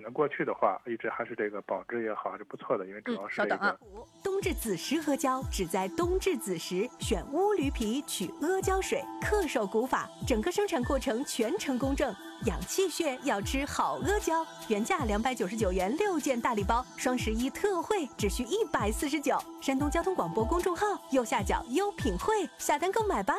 可能过去的话，一直还是这个保值也好，还是不错的，因为主要是这个。稍等啊，冬至子时阿胶只在冬至子时选乌驴皮取阿胶水，恪守古法，整个生产过程全程公正。养气血要吃好阿胶，原价两百九十九元六件大礼包，双十一特惠只需一百四十九。山东交通广播公众号右下角优品会下单购买吧。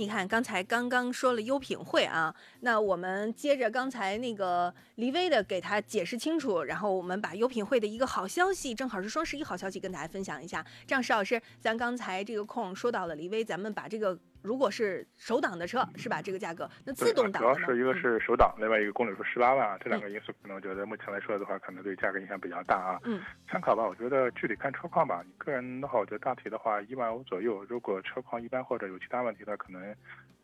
你看，刚才刚刚说了优品会啊，那我们接着刚才那个黎威的给他解释清楚，然后我们把优品会的一个好消息，正好是双十一好消息，跟大家分享一下。这样，石老师，咱刚才这个空说到了黎威，咱们把这个。如果是手挡的车，是吧？这个价格，那自动挡主要是一个是手挡，另外一个公里数十八万，这两个因素可能我觉得目前来说的话，可能对价格影响比较大啊。嗯，参考吧，我觉得具体看车况吧。你个人的话，我觉得大体的话一万五左右。如果车况一般或者有其他问题的，可能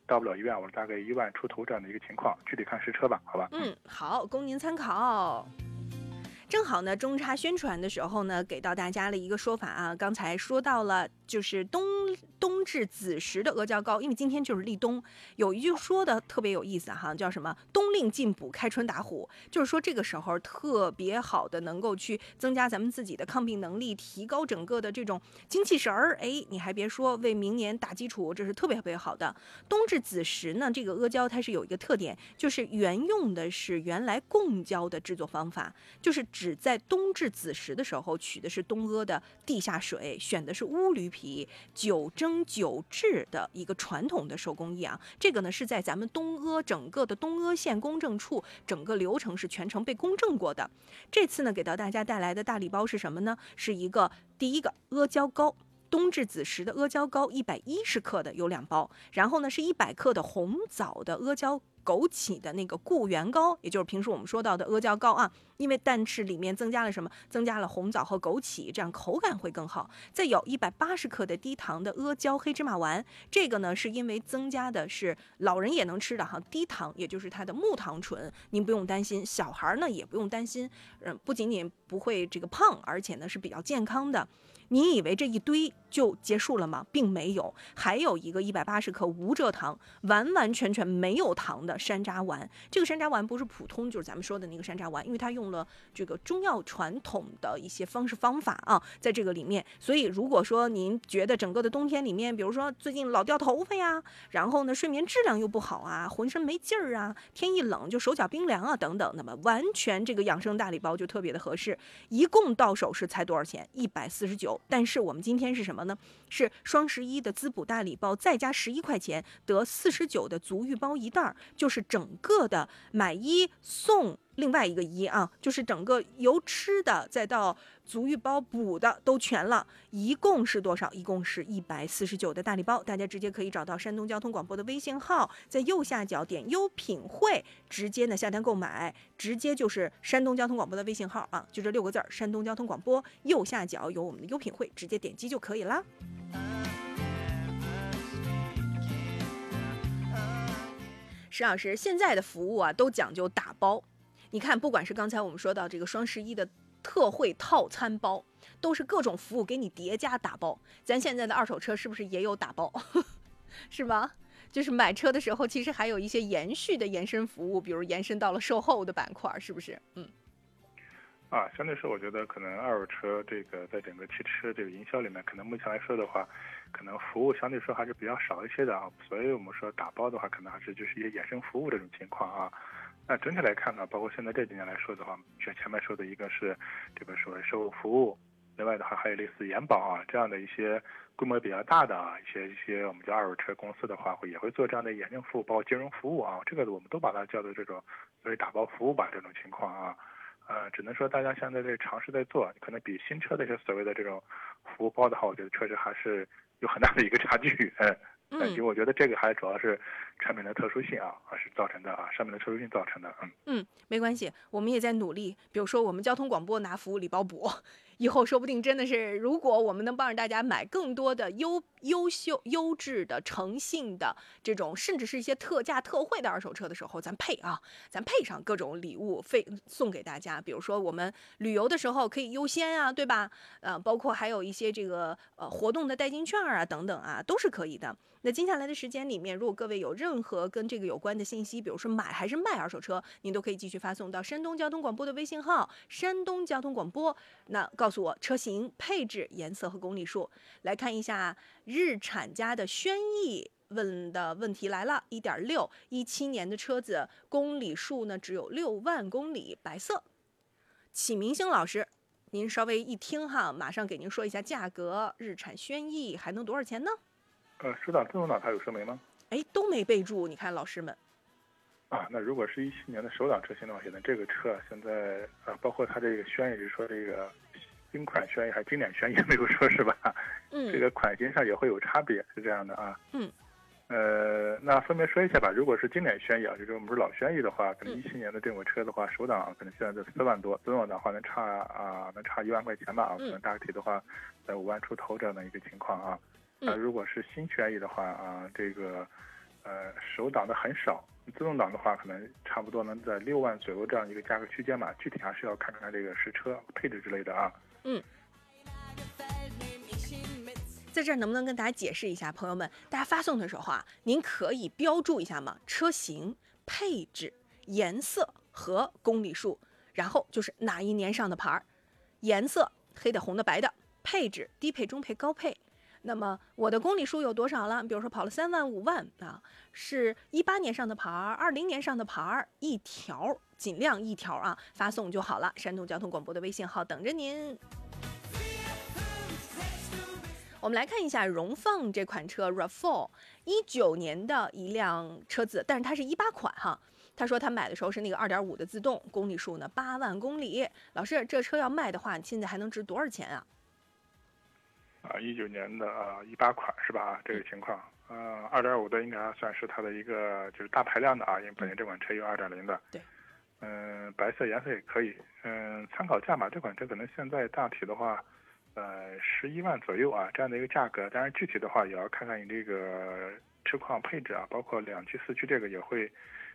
到不了一万我，大概一万出头这样的一个情况。具体看实车吧，好吧？嗯，好，供您参考。正好呢，中差宣传的时候呢，给到大家了一个说法啊。刚才说到了，就是冬冬至子时的阿胶糕，因为今天就是立冬，有一句说的特别有意思哈，叫什么“冬令进补，开春打虎”，就是说这个时候特别好的能够去增加咱们自己的抗病能力，提高整个的这种精气神儿。哎，你还别说，为明年打基础，这是特别特别好的。冬至子时呢，这个阿胶它是有一个特点，就是原用的是原来贡胶的制作方法，就是。只在冬至子时的时候取的是东阿的地下水，选的是乌驴皮，九蒸九制的一个传统的手工艺啊。这个呢是在咱们东阿整个的东阿县公证处，整个流程是全程被公证过的。这次呢给到大家带来的大礼包是什么呢？是一个第一个阿胶糕，冬至子时的阿胶糕，一百一十克的有两包，然后呢是一百克的红枣的阿胶。枸杞的那个固元膏，也就是平时我们说到的阿胶糕啊，因为但是里面增加了什么？增加了红枣和枸杞，这样口感会更好。再有一百八十克的低糖的阿胶黑芝麻丸，这个呢是因为增加的是老人也能吃的哈，低糖，也就是它的木糖醇，您不用担心。小孩呢也不用担心，嗯，不仅仅不会这个胖，而且呢是比较健康的。你以为这一堆就结束了吗？并没有，还有一个一百八十克无蔗糖、完完全全没有糖的山楂丸。这个山楂丸不是普通，就是咱们说的那个山楂丸，因为它用了这个中药传统的一些方式方法啊，在这个里面。所以如果说您觉得整个的冬天里面，比如说最近老掉头发呀，然后呢睡眠质量又不好啊，浑身没劲儿啊，天一冷就手脚冰凉啊等等，那么完全这个养生大礼包就特别的合适。一共到手是才多少钱？一百四十九。但是我们今天是什么呢？是双十一的滋补大礼包，再加十一块钱得四十九的足浴包一袋儿，就是整个的买一送。另外一个一啊，就是整个由吃的再到足浴包补的都全了，一共是多少？一共是一百四十九的大礼包，大家直接可以找到山东交通广播的微信号，在右下角点优品汇，直接呢下单购买，直接就是山东交通广播的微信号啊，就这六个字儿，山东交通广播，右下角有我们的优品汇，直接点击就可以啦。石老师，现在的服务啊都讲究打包。你看，不管是刚才我们说到这个双十一的特惠套餐包，都是各种服务给你叠加打包。咱现在的二手车是不是也有打包？[LAUGHS] 是吧？就是买车的时候，其实还有一些延续的延伸服务，比如延伸到了售后的板块，是不是？嗯。啊，相对说，我觉得可能二手车这个在整个汽车这个营销里面，可能目前来说的话，可能服务相对说还是比较少一些的啊。所以我们说打包的话，可能还是就是一些衍生服务这种情况啊。那整体来看呢，包括现在这几年来说的话，像前面说的一个是这个所谓售后服务，另外的话还有类似延保啊这样的一些规模比较大的啊一些一些我们叫二手车公司的话，会也会做这样的衍生服务，包括金融服务啊，这个我们都把它叫做这种所谓打包服务吧这种情况啊，呃，只能说大家现在在尝试在做，可能比新车的一些所谓的这种服务包的话，我觉得确实还是有很大的一个差距，嗯。嗯，因为我觉得这个还主要是产品的特殊性啊，而是造成的啊，上面的特殊性造成的。嗯嗯，没关系，我们也在努力。比如说，我们交通广播拿服务礼包补。以后说不定真的是，如果我们能帮着大家买更多的优优秀、优质的、诚信的这种，甚至是一些特价特惠的二手车的时候，咱配啊，咱配上各种礼物费送给大家。比如说我们旅游的时候可以优先啊，对吧？呃，包括还有一些这个呃活动的代金券啊等等啊，都是可以的。那接下来的时间里面，如果各位有任任何跟这个有关的信息，比如说买还是卖二手车，您都可以继续发送到山东交通广播的微信号“山东交通广播”。那告诉我车型、配置、颜色和公里数。来看一下日产家的轩逸问的问题来了：一点六一七年的车子，公里数呢只有六万公里，白色。启明星老师，您稍微一听哈，马上给您说一下价格。日产轩逸还能多少钱呢？呃，说到自动挡，它有说明吗？哎，都没备注。你看老师们。啊，那如果是一七年的首档车型的话，现在这个车现在啊，包括它这个轩逸，是说这个新款轩逸还经典轩逸没有说是吧？嗯，[LAUGHS] 这个款型上也会有差别，是这样的啊。嗯。呃，那分别说一下吧。如果是经典轩逸啊，就是我们是老轩逸的话，可能一七年的这款车的话，首档可能现在在四万多，中档的话能差啊，能差一万块钱吧啊，可能大体的话在五万出头这样的一个情况啊。那如果是新轩逸的话啊，这个呃手挡的很少，自动挡的话可能差不多能在六万左右这样一个价格区间吧，具体还是要看看这个实车配置之类的啊。嗯。在这儿能不能跟大家解释一下，朋友们，大家发送的时候啊，您可以标注一下吗？车型、配置、颜色和公里数，然后就是哪一年上的牌儿，颜色黑的、红的、白的，配置低配、中配、高配。那么我的公里数有多少了？比如说跑了三万、五万啊，是一八年上的牌儿，二零年上的牌儿，一条尽量一条啊，发送就好了。山东交通广播的微信号等着您。我们来看一下荣放这款车，Rav4，一九年的一辆车子，但是它是一八款哈。他说他买的时候是那个二点五的自动，公里数呢八万公里。老师，这车要卖的话，现在还能值多少钱啊？啊，一九年的啊一八款是吧？这个情况，呃，二点五的应该算是它的一个就是大排量的啊，因为本田这款车有二点零的。对。嗯，白色颜色也可以。嗯，参考价嘛，这款车可能现在大体的话。呃，十一万左右啊，这样的一个价格，当然具体的话也要看看你这个车况配置啊，包括两驱四驱这个也会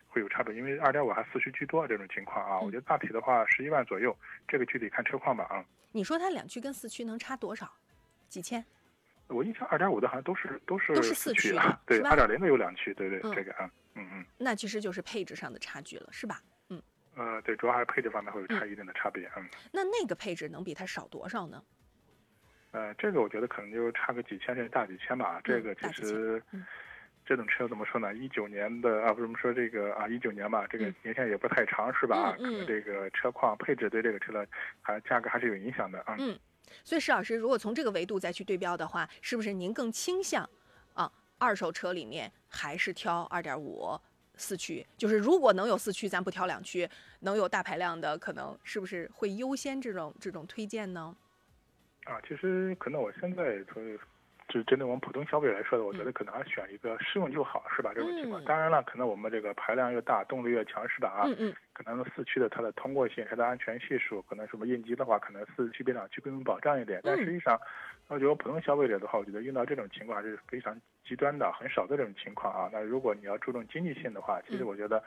会有差别，因为二点五还四驱居多这种情况啊。我觉得大体的话十一万左右，这个具体看车况吧啊。你说它两驱跟四驱能差多少？几千？我印象二点五的好像都是都是都是四驱啊，对，二点零的有两驱，对对，这个啊，嗯嗯。那其实就是配置上的差距了，是吧？嗯。呃，对，主要还是配置方面会有差一定的差别，嗯。那那个配置能比它少多少呢？呃，这个我觉得可能就差个几千甚至大几千吧。这个其实，这种车怎么说呢？一九年的啊，不是我们说这个啊，一九年吧，这个年限也不太长，是吧？可能这个车况配置对这个车的还价格还是有影响的啊。嗯，所以石老师，如果从这个维度再去对标的话，是不是您更倾向啊，二手车里面还是挑二点五四驱？就是如果能有四驱，咱不挑两驱，能有大排量的，可能是不是会优先这种这种推荐呢？啊，其实可能我现在从就是针对我们普通消费者来说的，我觉得可能还选一个适用就好，是吧？这种情况，当然了，可能我们这个排量越大，动力越强势吧？啊，嗯嗯，可能四驱的它的通过性、它的安全系数，可能什么应急的话，可能四驱比两驱更有保障一点。但实际上，我觉得普通消费者的话，我觉得遇到这种情况还是非常极端的，很少的这种情况啊。那如果你要注重经济性的话，其实我觉得。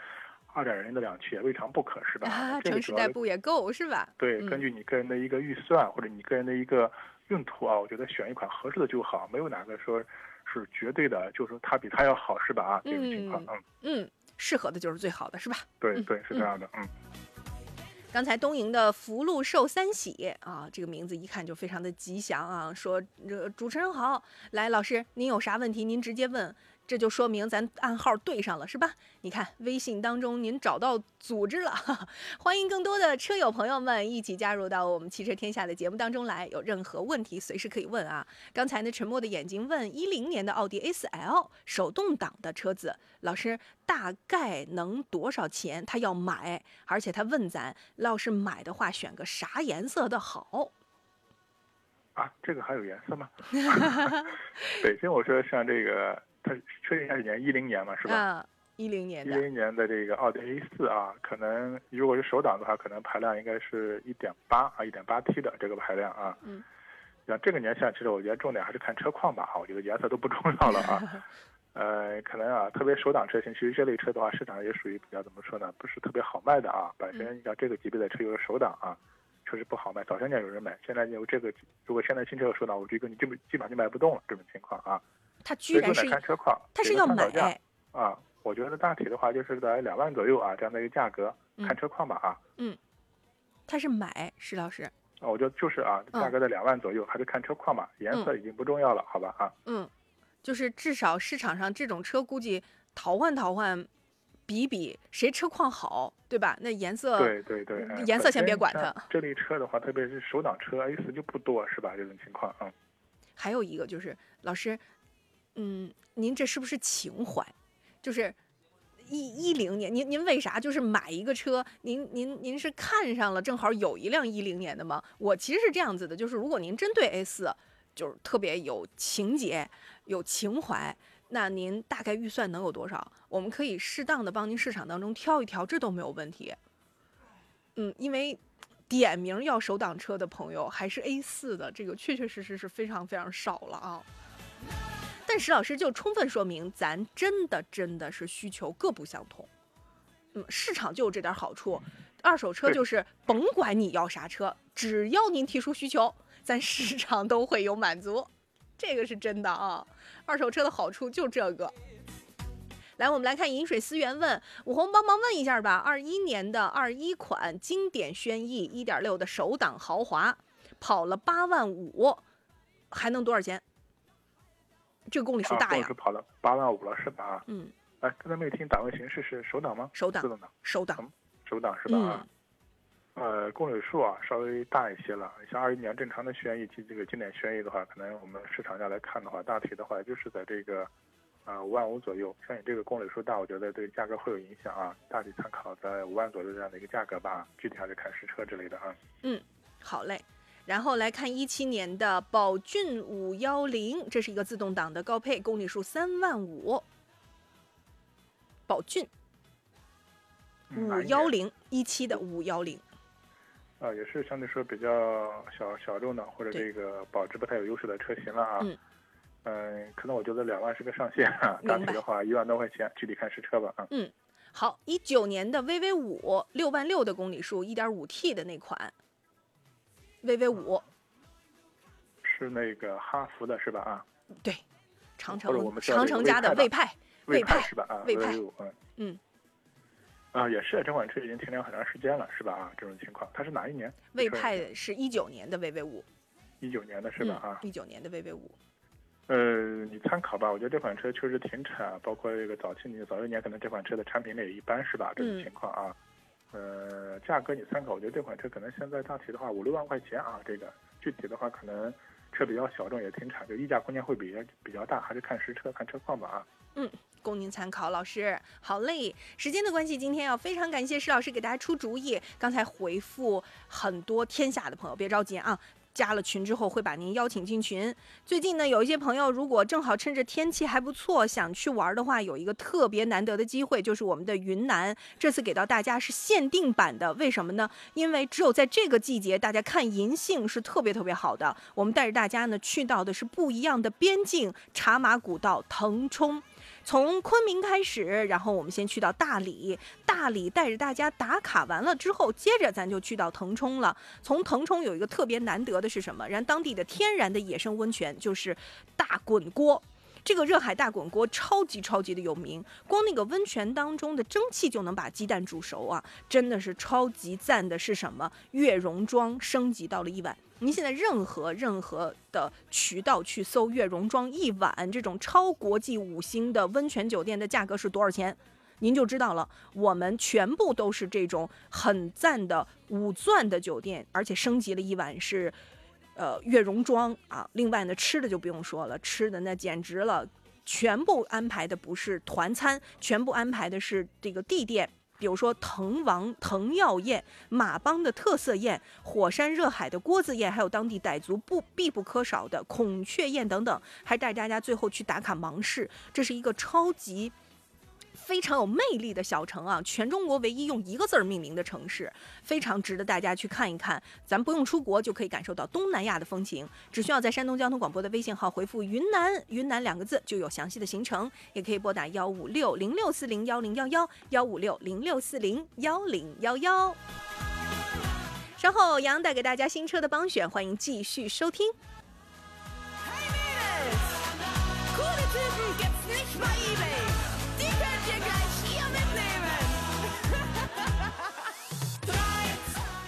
二点零的两驱也未尝不可，是吧？啊，城市代步也够，是吧？对，根据你个人的一个预算或者你个人的一个用途啊，我觉得选一款合适的就好，没有哪个说是绝对的，就是说它比它要好，是吧？啊，这种情况，嗯嗯，适合的就是最好的，是吧？对对，是这样的，嗯。刚才东营的福禄寿三喜啊，这个名字一看就非常的吉祥啊。说这主持人好，来老师，您有啥问题您直接问。这就说明咱暗号对上了，是吧？你看微信当中您找到组织了，[LAUGHS] 欢迎更多的车友朋友们一起加入到我们汽车天下的节目当中来。有任何问题随时可以问啊。刚才呢，沉默的眼睛问一零年的奥迪 A4L 手动挡的车子，老师大概能多少钱？他要买，而且他问咱，要是买的话选个啥颜色的好？啊，这个还有颜色吗？[LAUGHS] 北京我说像这个。它确定一下是年一零年嘛，是吧？啊，一零年的。一零年的这个奥迪 A 四啊，可能如果是手挡的话，可能排量应该是一点八啊，一点八 T 的这个排量啊。嗯。像这个年限，其实我觉得重点还是看车况吧啊，我觉得颜色都不重要了啊。[LAUGHS] 呃，可能啊，特别手挡车型，其实这类车的话，市场也属于比较怎么说呢，不是特别好卖的啊。本身像这个级别的车有手挡啊，确实不好卖。早些年有人买，现在有这个，如果现在新车有手挡，我觉得你基本基本上就卖不动了这种情况啊。他居然是看车况，他是要买啊！我觉得大体的话就是在两万左右啊，这样的一个价格，看车况吧啊。嗯，他是买，石老师。啊，我觉得就是啊，价格在两万左右，还是看车况吧，颜色已经不重要了，好吧啊。嗯，就是至少市场上这种车估计淘换淘换，比比谁车况好，对吧？那颜色对对对，颜色先别管它。这类车的话，特别是手挡车 A 四就不多，是吧？这种情况啊。还有一个就是老师。嗯，您这是不是情怀？就是一一零年，您您为啥就是买一个车？您您您是看上了正好有一辆一零年的吗？我其实是这样子的，就是如果您针对 A 四就是特别有情节、有情怀，那您大概预算能有多少？我们可以适当的帮您市场当中挑一挑，这都没有问题。嗯，因为点名要手挡车的朋友还是 A 四的，这个确确实实是非常非常少了啊。但石老师就充分说明，咱真的真的是需求各不相同。嗯，市场就有这点好处，二手车就是甭管你要啥车，只要您提出需求，咱市场都会有满足，这个是真的啊。二手车的好处就这个。来，我们来看饮水思源问武红，帮忙问一下吧。二一年的二一款经典轩逸一点六的手挡豪华，跑了八万五，还能多少钱？这个公里数大呀！是跑了八万五了，是吧？嗯。哎，刚才没有听档位形式是手挡吗？手挡。自动挡。手档。首档是吧？嗯。呃，公里数啊，稍微大一些了。像二一年正常的轩逸及这个经典轩逸的话，可能我们市场价来看的话，大体的话就是在这个啊五万五左右。像你这个公里数大，我觉得对价格会有影响啊。大体参考在五万左右这样的一个价格吧，具体还是看实车之类的啊。嗯，好嘞。然后来看一七年的宝骏五幺零，这是一个自动挡的高配，公里数三万五。宝骏五幺零一七的五幺零，啊，也是相对说比较小小众的，或者这个保值不太有优势的车型了啊。嗯。嗯，可能我觉得两万是个上限啊，[LAUGHS] 大体的话一万多块钱，具体看实车吧啊。嗯，好，一九年的 VV 五六万六的公里数，一点五 T 的那款。VV 五是那个哈弗的，是吧？啊，对，长城长城家的魏派，魏派是吧？啊，魏派，嗯嗯，啊，也是这款车已经停产很长时间了，是吧？啊，这种情况，它是哪一年？魏派是一九年的 VV 五，一九年的是吧？啊，一九年的 VV 五，呃，你参考吧，我觉得这款车确实停产，包括这个早期你早一年可能这款车的产品力也一般，是吧？这种情况啊。呃，价格你参考，我觉得这款车可能现在大体的话五六万块钱啊，这个具体的话可能车比较小众，也停产，就溢价空间会比较比较大，还是看实车看车况吧啊。嗯，供您参考，老师，好嘞。时间的关系，今天要非常感谢施老师给大家出主意，刚才回复很多天下的朋友，别着急啊。加了群之后会把您邀请进群。最近呢，有一些朋友如果正好趁着天气还不错想去玩的话，有一个特别难得的机会，就是我们的云南这次给到大家是限定版的。为什么呢？因为只有在这个季节，大家看银杏是特别特别好的。我们带着大家呢去到的是不一样的边境——茶马古道腾冲。从昆明开始，然后我们先去到大理，大理带着大家打卡完了之后，接着咱就去到腾冲了。从腾冲有一个特别难得的是什么？然当地的天然的野生温泉就是大滚锅。这个热海大滚锅超级超级的有名，光那个温泉当中的蒸汽就能把鸡蛋煮熟啊，真的是超级赞的。是什么？月容庄升级到了一晚。您现在任何任何的渠道去搜月容庄一晚这种超国际五星的温泉酒店的价格是多少钱，您就知道了。我们全部都是这种很赞的五钻的酒店，而且升级了一晚是。呃，月容庄啊，另外呢，吃的就不用说了，吃的那简直了，全部安排的不是团餐，全部安排的是这个地店，比如说滕王滕药宴、马帮的特色宴、火山热海的锅子宴，还有当地傣族不必不可少的孔雀宴等等，还带大家最后去打卡芒市，这是一个超级。非常有魅力的小城啊，全中国唯一用一个字儿命名的城市，非常值得大家去看一看。咱不用出国就可以感受到东南亚的风情，只需要在山东交通广播的微信号回复“云南”“云南”两个字，就有详细的行程。也可以拨打幺五六零六四零幺零幺幺幺五六零六四零幺零幺幺。稍后杨带给大家新车的帮选，欢迎继续收听。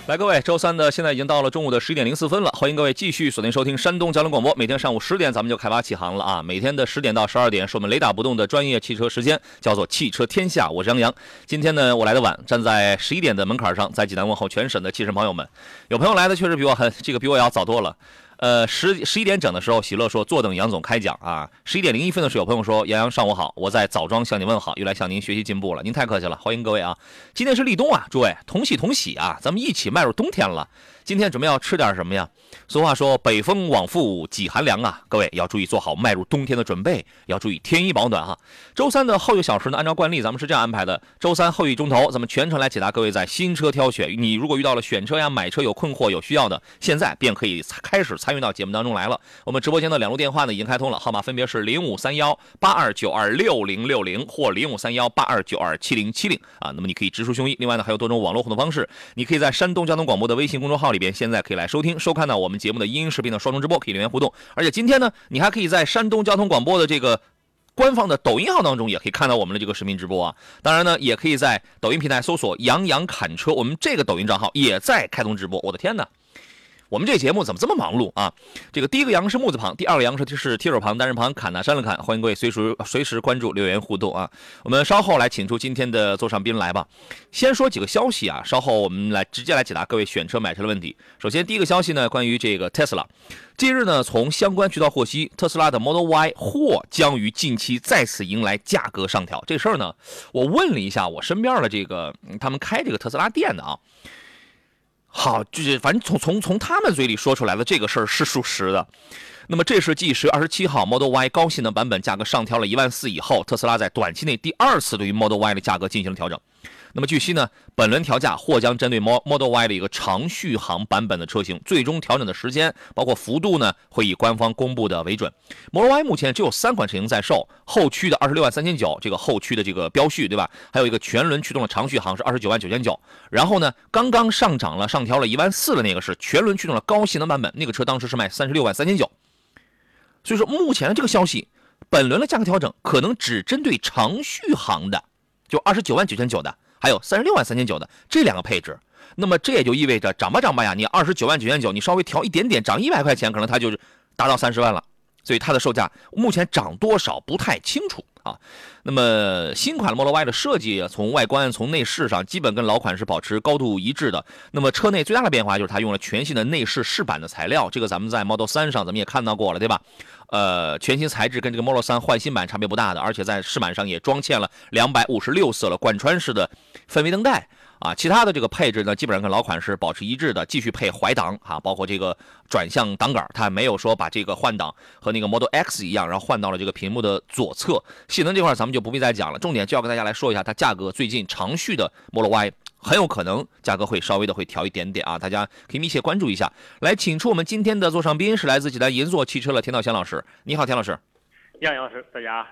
来，各位，周三的现在已经到了中午的十一点零四分了，欢迎各位继续锁定收听山东交通广播。每天上午十点，咱们就开发启航了啊！每天的十点到十二点是我们雷打不动的专业汽车时间，叫做汽车天下。我是杨洋。今天呢，我来的晚，站在十一点的门槛上，在济南问候全省的汽车朋友们。有朋友来的确实比我很，这个比我要早多了。呃，十十一点整的时候，喜乐说坐等杨总开讲啊。十一点零一分的时候，有朋友说杨洋上午好，我在枣庄向您问好，又来向您学习进步了，您太客气了，欢迎各位啊。今天是立冬啊，诸位同喜同喜啊，咱们一起迈入冬天了。今天准备要吃点什么呀？俗话说北风往复几寒凉啊，各位要注意做好迈入冬天的准备，要注意添衣保暖哈。周三的后一小时呢，按照惯例咱们是这样安排的：周三后一钟头，咱们全程来解答各位在新车挑选，你如果遇到了选车呀、买车有困惑、有需要的，现在便可以开始参与到节目当中来了。我们直播间的两路电话呢已经开通了，号码分别是零五三幺八二九二六零六零或零五三幺八二九二七零七零啊。那么你可以直抒胸臆，另外呢还有多种网络互动方式，你可以在山东交通广播的微信公众号里边，现在可以来收听收看到我们节目的音视频的双重直播，可以留言互动。而且今天呢，你还可以在山东交通广播的这个官方的抖音号当中，也可以看到我们的这个视频直播啊。当然呢，也可以在抖音平台搜索“杨洋侃车”，我们这个抖音账号也在开通直播。我的天哪！我们这节目怎么这么忙碌啊？这个第一个羊是木字旁，第二个羊是是提手旁，单人旁，砍呐删了砍。欢迎各位随时随时关注留言互动啊！我们稍后来请出今天的座上宾来吧。先说几个消息啊，稍后我们来直接来解答各位选车买车的问题。首先第一个消息呢，关于这个特斯拉，近日呢从相关渠道获悉，特斯拉的 Model Y 或将于近期再次迎来价格上调。这事儿呢，我问了一下我身边的这个他们开这个特斯拉店的啊。好，就是反正从从从他们嘴里说出来的这个事儿是属实的。那么这是继十月二十七号 Model Y 高性能版本价格上调了一万四以后，特斯拉在短期内第二次对于 Model Y 的价格进行了调整。那么据悉呢，本轮调价或将针对 Model Y 的一个长续航版本的车型，最终调整的时间包括幅度呢，会以官方公布的为准。Model Y 目前只有三款车型在售，后驱的二十六万三千九，这个后驱的这个标序对吧？还有一个全轮驱动的长续航是二十九万九千九。然后呢，刚刚上涨了上调了一万四的那个是全轮驱动的高性能版本，那个车当时是卖三十六万三千九。所以说目前的这个消息，本轮的价格调整可能只针对长续航的，就二十九万九千九的。还有三十六万三千九的这两个配置，那么这也就意味着涨吧涨吧呀，你二十九万九千九，你稍微调一点点，涨一百块钱，可能它就是达到三十万了。所以它的售价目前涨多少不太清楚啊。那么新款的 Model Y 的设计，从外观从内饰上基本跟老款是保持高度一致的。那么车内最大的变化就是它用了全新的内饰饰板的材料，这个咱们在 Model 3上咱们也看到过了，对吧？呃，全新材质跟这个 Model 3换新版差别不大的，而且在饰板上也装嵌了两百五十六色的贯穿式的氛围灯带。啊。其他的这个配置呢，基本上跟老款是保持一致的，继续配怀挡啊，包括这个转向挡杆，它没有说把这个换挡和那个 Model X 一样，然后换到了这个屏幕的左侧。性能这块咱们就不必再讲了，重点就要跟大家来说一下它价格。最近长续的 Model Y。很有可能价格会稍微的会调一点点啊，大家可以密切关注一下。来，请出我们今天的座上宾是来自济南银座汽车的田道贤老师。你好，田老师。杨杨老师，大家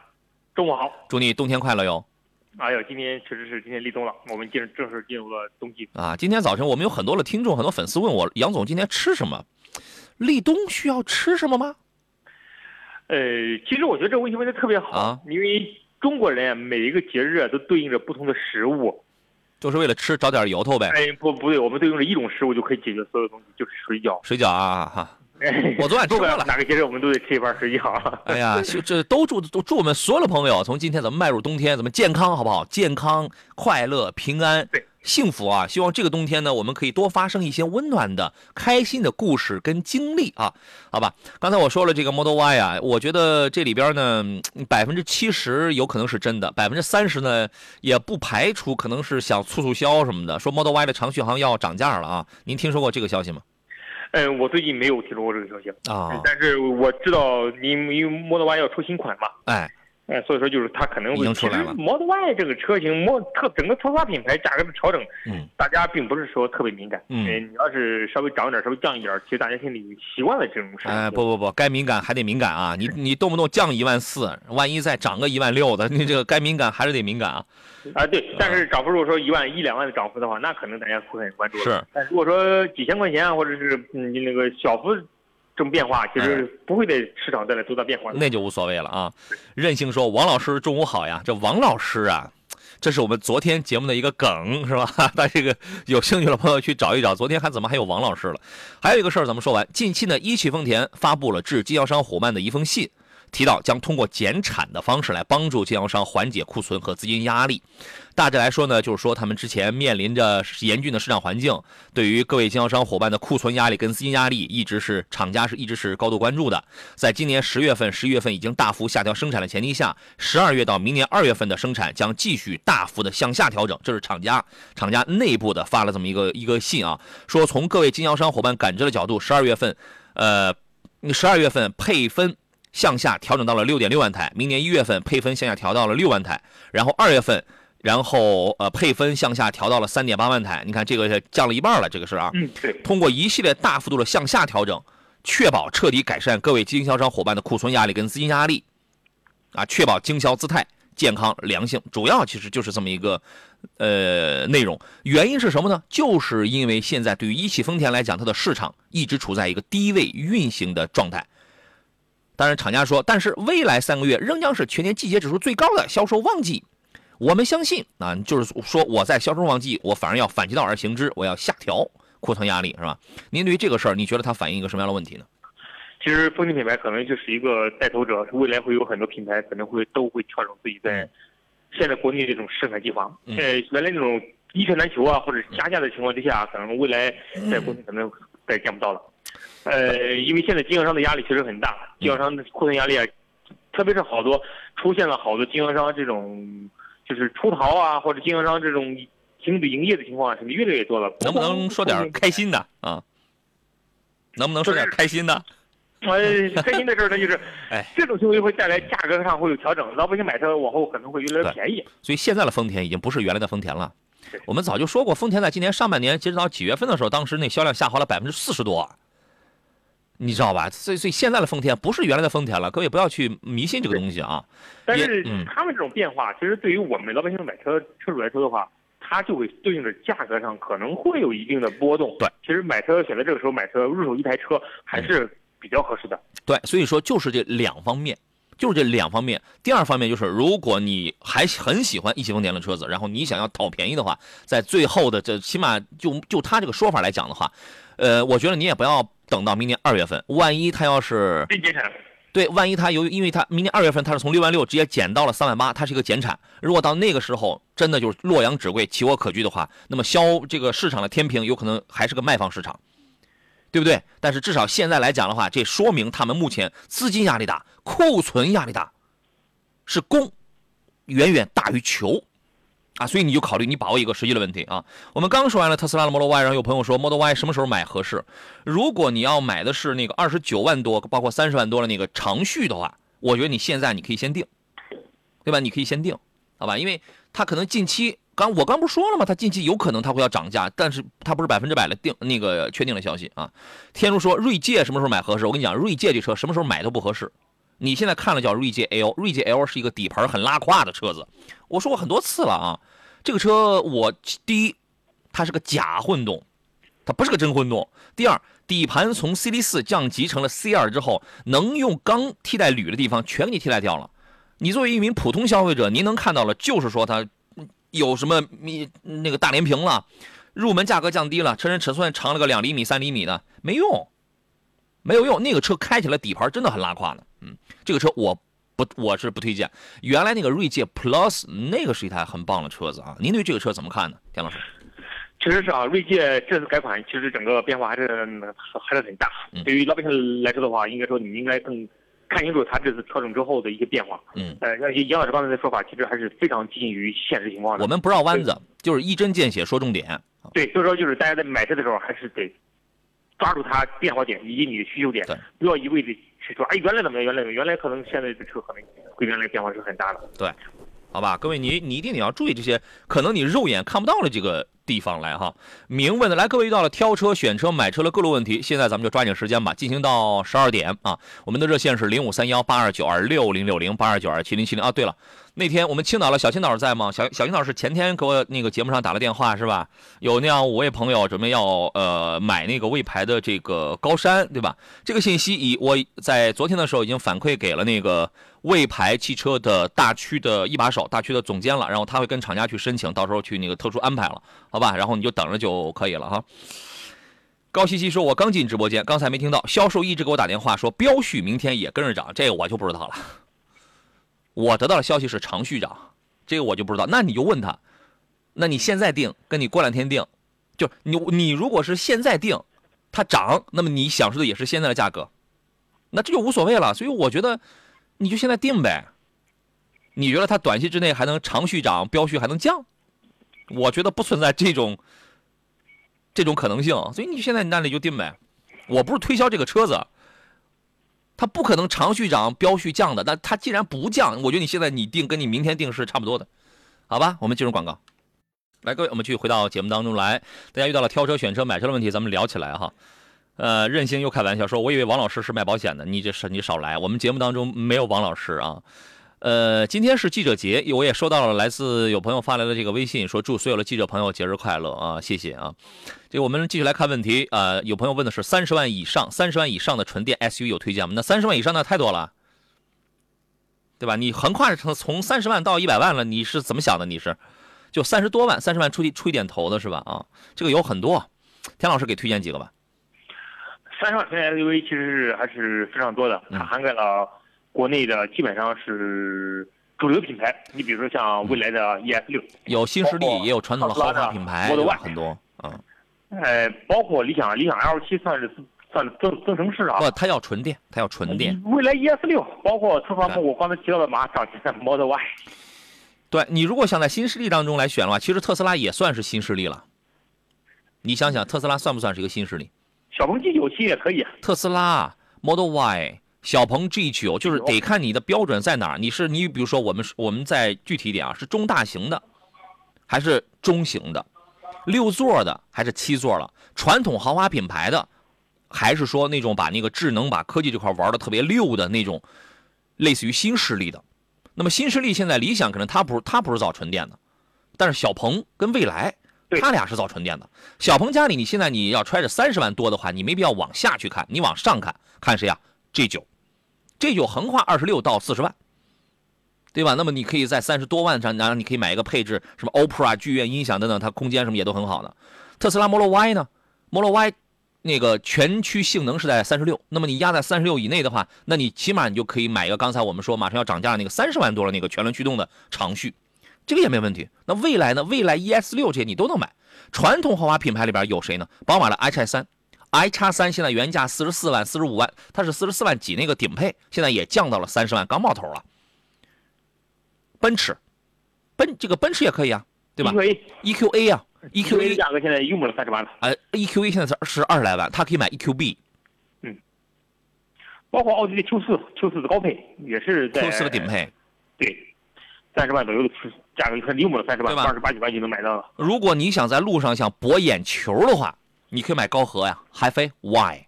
中午好。祝你冬天快乐哟。哎呦，今天确实是今天立冬了，我们进正式进入了冬季啊。今天早晨我们有很多的听众、很多粉丝问我，杨总今天吃什么？立冬需要吃什么吗？呃，其实我觉得这个问题问的特别好啊，因为中国人每一个节日啊都对应着不同的食物。就是为了吃找点由头呗。哎，不不对，我们对应着一种食物就可以解决所有东西，就是水饺。水饺啊哈，[LAUGHS] 我昨晚吃过了。哪个节日我们都得吃一盘水饺。[LAUGHS] 哎呀，这都祝都祝我们所有的朋友，从今天咱们迈入冬天，咱们健康好不好？健康、快乐、平安。对。幸福啊！希望这个冬天呢，我们可以多发生一些温暖的、开心的故事跟经历啊，好吧？刚才我说了这个 Model Y 啊，我觉得这里边呢，百分之七十有可能是真的，百分之三十呢，也不排除可能是想促促销什么的，说 Model Y 的长续航要涨价了啊。您听说过这个消息吗？嗯，我最近没有听说过这个消息啊，但是我知道您因为 Model Y 要出新款嘛，哎。哎，所以说就是它可能会。已经出来了。Model Y 这个车型，模特整个特斯拉品牌价格的调整，嗯，大家并不是说特别敏感。嗯，你要是稍微涨一点，稍微降一点，其实大家心里习惯了这种事。哎，不不不，该敏感还得敏感啊！你你动不动降一万四，万一再涨个一万六的，你这个该敏感还是得敏感啊。啊，对，但是涨幅如果说一万一两万的涨幅的话，那可能大家会很关注。是，但如果说几千块钱啊，或者是嗯那个小幅。这种变化其实不会对市场带来多大变化，那就无所谓了啊。任性说：“王老师中午好呀。”这王老师啊，这是我们昨天节目的一个梗，是吧？[LAUGHS] 大家这个有兴趣的朋友去找一找。昨天还怎么还有王老师了？还有一个事儿，咱们说完。近期呢，一汽丰田发布了致经销商伙伴的一封信，提到将通过减产的方式来帮助经销商缓解库存和资金压力。大致来说呢，就是说他们之前面临着严峻的市场环境，对于各位经销商伙伴的库存压力跟资金压力，一直是厂家是一直是高度关注的。在今年十月份、十一月份已经大幅下调生产的前提下，十二月到明年二月份的生产将继续大幅的向下调整。这是厂家厂家内部的发了这么一个一个信啊，说从各位经销商伙伴感知的角度，十二月份，呃，十二月份配分向下调整到了六点六万台，明年一月份配分向下调到了六万台，然后二月份。然后呃，配分向下调到了三点八万台，你看这个降了一半了，这个是啊。嗯，对。通过一系列大幅度的向下调整，确保彻底改善各位经销商伙伴的库存压力跟资金压力，啊，确保经销姿态健康良性，主要其实就是这么一个呃内容。原因是什么呢？就是因为现在对于一汽丰田来讲，它的市场一直处在一个低位运行的状态。当然，厂家说，但是未来三个月仍将是全年季节指数最高的销售旺季。我们相信啊，就是说我在销售旺季，我反而要反其道而行之，我要下调库存压力，是吧？您对于这个事儿，你觉得它反映一个什么样的问题呢？其实丰田品牌可能就是一个带头者，未来会有很多品牌可能会都会调整自己在现在国内这种生产计划。呃，原来那种一车难求啊，或者加价的情况之下，可能未来在国内可能再见不到了。呃，因为现在经销商的压力确实很大，经销商的库存压力啊，特别是好多出现了好多经销商这种。就是出逃啊，或者经销商这种停止营业的情况，什么越来越多了。能不能说点开心的啊？能不能说点开心的？[LAUGHS] 呃，开心的事儿呢，就是，[LAUGHS] 哎，这种行为会带来价格上会有调整，老百姓买车往后可能会越来越便宜。所以现在的丰田已经不是原来的丰田了。我们早就说过，丰田在今年上半年截止到几月份的时候，当时那销量下滑了百分之四十多。你知道吧？所以，所以现在的丰田不是原来的丰田了。各位不要去迷信这个东西啊。但是他们这种变化，其实对于我们老百姓买车车主来说的话，它就会对应着价格上可能会有一定的波动。对，其实买车选择这个时候买车入手一台车还是比较合适的。对，所以说就是这两方面，就是这两方面。第二方面就是，如果你还很喜欢一汽丰田的车子，然后你想要讨便宜的话，在最后的这起码就就他这个说法来讲的话，呃，我觉得你也不要。等到明年二月份，万一他要是对，万一他由于因为他明年二月份他是从六万六直接减到了三万八，它是一个减产。如果到那个时候真的就是洛阳纸贵，奇货可居的话，那么销这个市场的天平有可能还是个卖方市场，对不对？但是至少现在来讲的话，这说明他们目前资金压力大，库存压力大，是供远远大于求。啊，所以你就考虑你把握一个实际的问题啊。我们刚说完了特斯拉的 Model Y，然后有朋友说 Model Y 什么时候买合适？如果你要买的是那个二十九万多，包括三十万多的那个长续的话，我觉得你现在你可以先定，对吧？你可以先定，好吧？因为它可能近期刚我刚不是说了吗？它近期有可能它会要涨价，但是它不是百分之百的定那个确定的消息啊。天如说锐界什么时候买合适？我跟你讲，锐界这车什么时候买都不合适。你现在看了叫锐界 L，锐界 L 是一个底盘很拉胯的车子。我说过很多次了啊，这个车我第一，它是个假混动，它不是个真混动。第二，底盘从 CD 四降级成了 C 二之后，能用钢替代铝的地方全给你替代掉了。你作为一名普通消费者，您能看到了，就是说它有什么你那个大连屏了，入门价格降低了，车身尺寸长了个两厘米、三厘米的，没用，没有用。那个车开起来底盘真的很拉胯的。嗯，这个车我不我是不推荐。原来那个锐界 Plus 那个是一台很棒的车子啊，您对这个车怎么看呢，田老师？确实是啊，锐界这次改款，其实整个变化还是还是很大。对于老百姓来说的话，应该说你应该更看清楚它这次调整之后的一些变化。嗯，呃，像杨老师刚才的说法，其实还是非常近于现实情况的。我们不绕弯子，就是一针见血说重点。对，所以说就是大家在买车的时候，还是得抓住它变化点以及你的需求点，不要一味的。去说，哎，原来怎么样？原来原来可能现在这车可能跟原来变化是很大的。对，好吧，各位，你你一定得要注意这些，可能你肉眼看不到的这个。地方来哈，明问的来，各位遇到了挑车、选车、买车的各路问题，现在咱们就抓紧时间吧，进行到十二点啊。我们的热线是零五三幺八二九二六零六零八二九二七零七零啊。对了，那天我们青岛的小青岛在吗？小小青岛是前天给我那个节目上打了电话是吧？有那样五位朋友准备要呃买那个魏牌的这个高山对吧？这个信息已我在昨天的时候已经反馈给了那个。魏牌汽车的大区的一把手、大区的总监了，然后他会跟厂家去申请，到时候去那个特殊安排了，好吧？然后你就等着就可以了哈。高希希说：“我刚进直播间，刚才没听到。销售一直给我打电话说，标续明天也跟着涨，这个我就不知道了。我得到的消息是长续涨，这个我就不知道。那你就问他，那你现在定，跟你过两天定，就你你如果是现在定，它涨，那么你享受的也是现在的价格，那这就无所谓了。所以我觉得，你就现在定呗。你觉得它短期之内还能长续涨，标续还能降？我觉得不存在这种。”这种可能性，所以你现在你那里就定呗。我不是推销这个车子，它不可能长续涨、标续降的。但它既然不降，我觉得你现在你定跟你明天定是差不多的，好吧？我们进入广告。来，各位，我们继续回到节目当中来。大家遇到了挑车、选车、买车的问题，咱们聊起来哈。呃，任性又开玩笑说：“我以为王老师是卖保险的，你这是你少来，我们节目当中没有王老师啊。”呃，今天是记者节，我也收到了来自有朋友发来的这个微信，说祝所有的记者朋友节日快乐啊，谢谢啊。这我们继续来看问题啊，有朋友问的是三十万以上、三十万以上的纯电 SUV 有推荐吗？那三十万以上那太多了，对吧？你横跨从从三十万到一百万了，你是怎么想的？你是就三十多万、三十万出一出一点头的是吧？啊，这个有很多，田老师给推荐几个吧。三十万纯电 SUV 其实是还是非常多的，它涵盖了。国内的基本上是主流品牌，你比如说像未来的 ES 六，有新势力，也有传统的豪华品牌，很多嗯。呃，包括理想，理想 L 七算是算增增程式啊。不，它要纯电，它要纯电。未来 ES 六，包括特斯拉，我刚才提到的马上现在 Model Y。对你如果想在新势力当中来选的话，其实特斯拉也算是新势力了。你想想，特斯拉算不算是一个新势力？小鹏 G 九七也可以。特斯拉 Model Y。小鹏 G 九就是得看你的标准在哪儿。你是你比如说我们我们再具体一点啊，是中大型的，还是中型的，六座的还是七座了？传统豪华品牌的，还是说那种把那个智能、把科技这块玩的特别溜的那种，类似于新势力的？那么新势力现在理想可能它不是它不是造纯电的，但是小鹏跟蔚来，他俩是造纯电的。小鹏家里你现在你要揣着三十万多的话，你没必要往下去看，你往上看看谁呀？G 九。这就横跨二十六到四十万，对吧？那么你可以在三十多万上，然后你可以买一个配置，什么 Opera 剧院音响等等，它空间什么也都很好的。特斯拉 Model Y 呢？Model Y 那个全区性能是在三十六，那么你压在三十六以内的话，那你起码你就可以买一个刚才我们说马上要涨价的那个三十万多的那个全轮驱动的长续，这个也没问题。那未来呢？未来 ES 六这些你都能买。传统豪华品牌里边有谁呢？宝马的 i 三。I 叉三现在原价四十四万、四十五万，它是四十四万几那个顶配，现在也降到了三十万，刚冒头了。奔驰，奔这个奔驰也可以啊，对吧？EQA 呀，EQA 价格现在用不了三十万了。哎，EQA 现在是是二十来万，它可以买 EQB。嗯，包括奥迪的 Q 四，Q 四的高配也是在 Q 四的顶配，对，三十万左右的价格，它又没了三十万，二十八九万就能买到了。如果你想在路上想博眼球的话。你可以买高和呀，海飞 Y，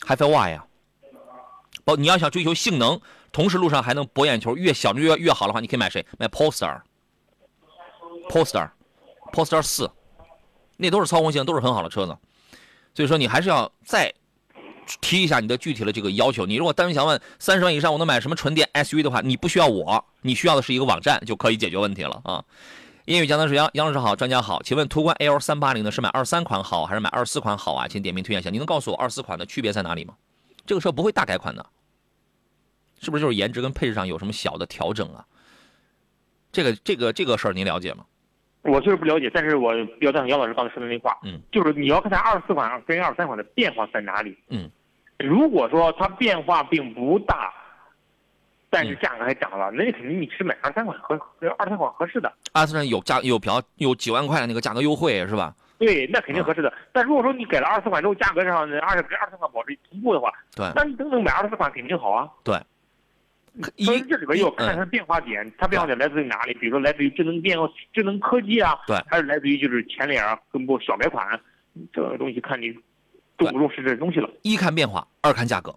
海飞 Y 呀。不，你要想追求性能，同时路上还能博眼球，越小越越好的话，你可以买谁？买 Polestar，Polestar，Polestar 四，那都是操控性都是很好的车子。所以说，你还是要再提一下你的具体的这个要求。你如果单纯想问三十万以上我能买什么纯电 SUV 的话，你不需要我，你需要的是一个网站就可以解决问题了啊。英语讲的是杨杨老师好，专家好，请问途观 L 三八零呢是买二三款好还是买二四款好啊？请点名推荐一下。你能告诉我二四款的区别在哪里吗？这个车不会大改款的，是不是就是颜值跟配置上有什么小的调整啊？这个这个这个事儿您了解吗？我确实不了解，但是我比较赞同杨老师刚才说的那话，嗯，就是你要看它二四款跟二三款的变化在哪里，嗯，如果说它变化并不大。但是价格还涨了，那你肯定你是买二三款合二三款合适的。二三款有价有比较有几万块的那个价格优惠是吧？对，那肯定合适的。但如果说你改了二四款之后，价格上二跟二三款保持同步的话，对，那你等等买二四款肯定好啊。对。所以这里边要看它变化点，它变化点来自于哪里？比如说来自于智能变智能科技啊，对，还是来自于就是前脸跟不小改款，这个东西看你重不重视这东西了。一看变化，二看价格。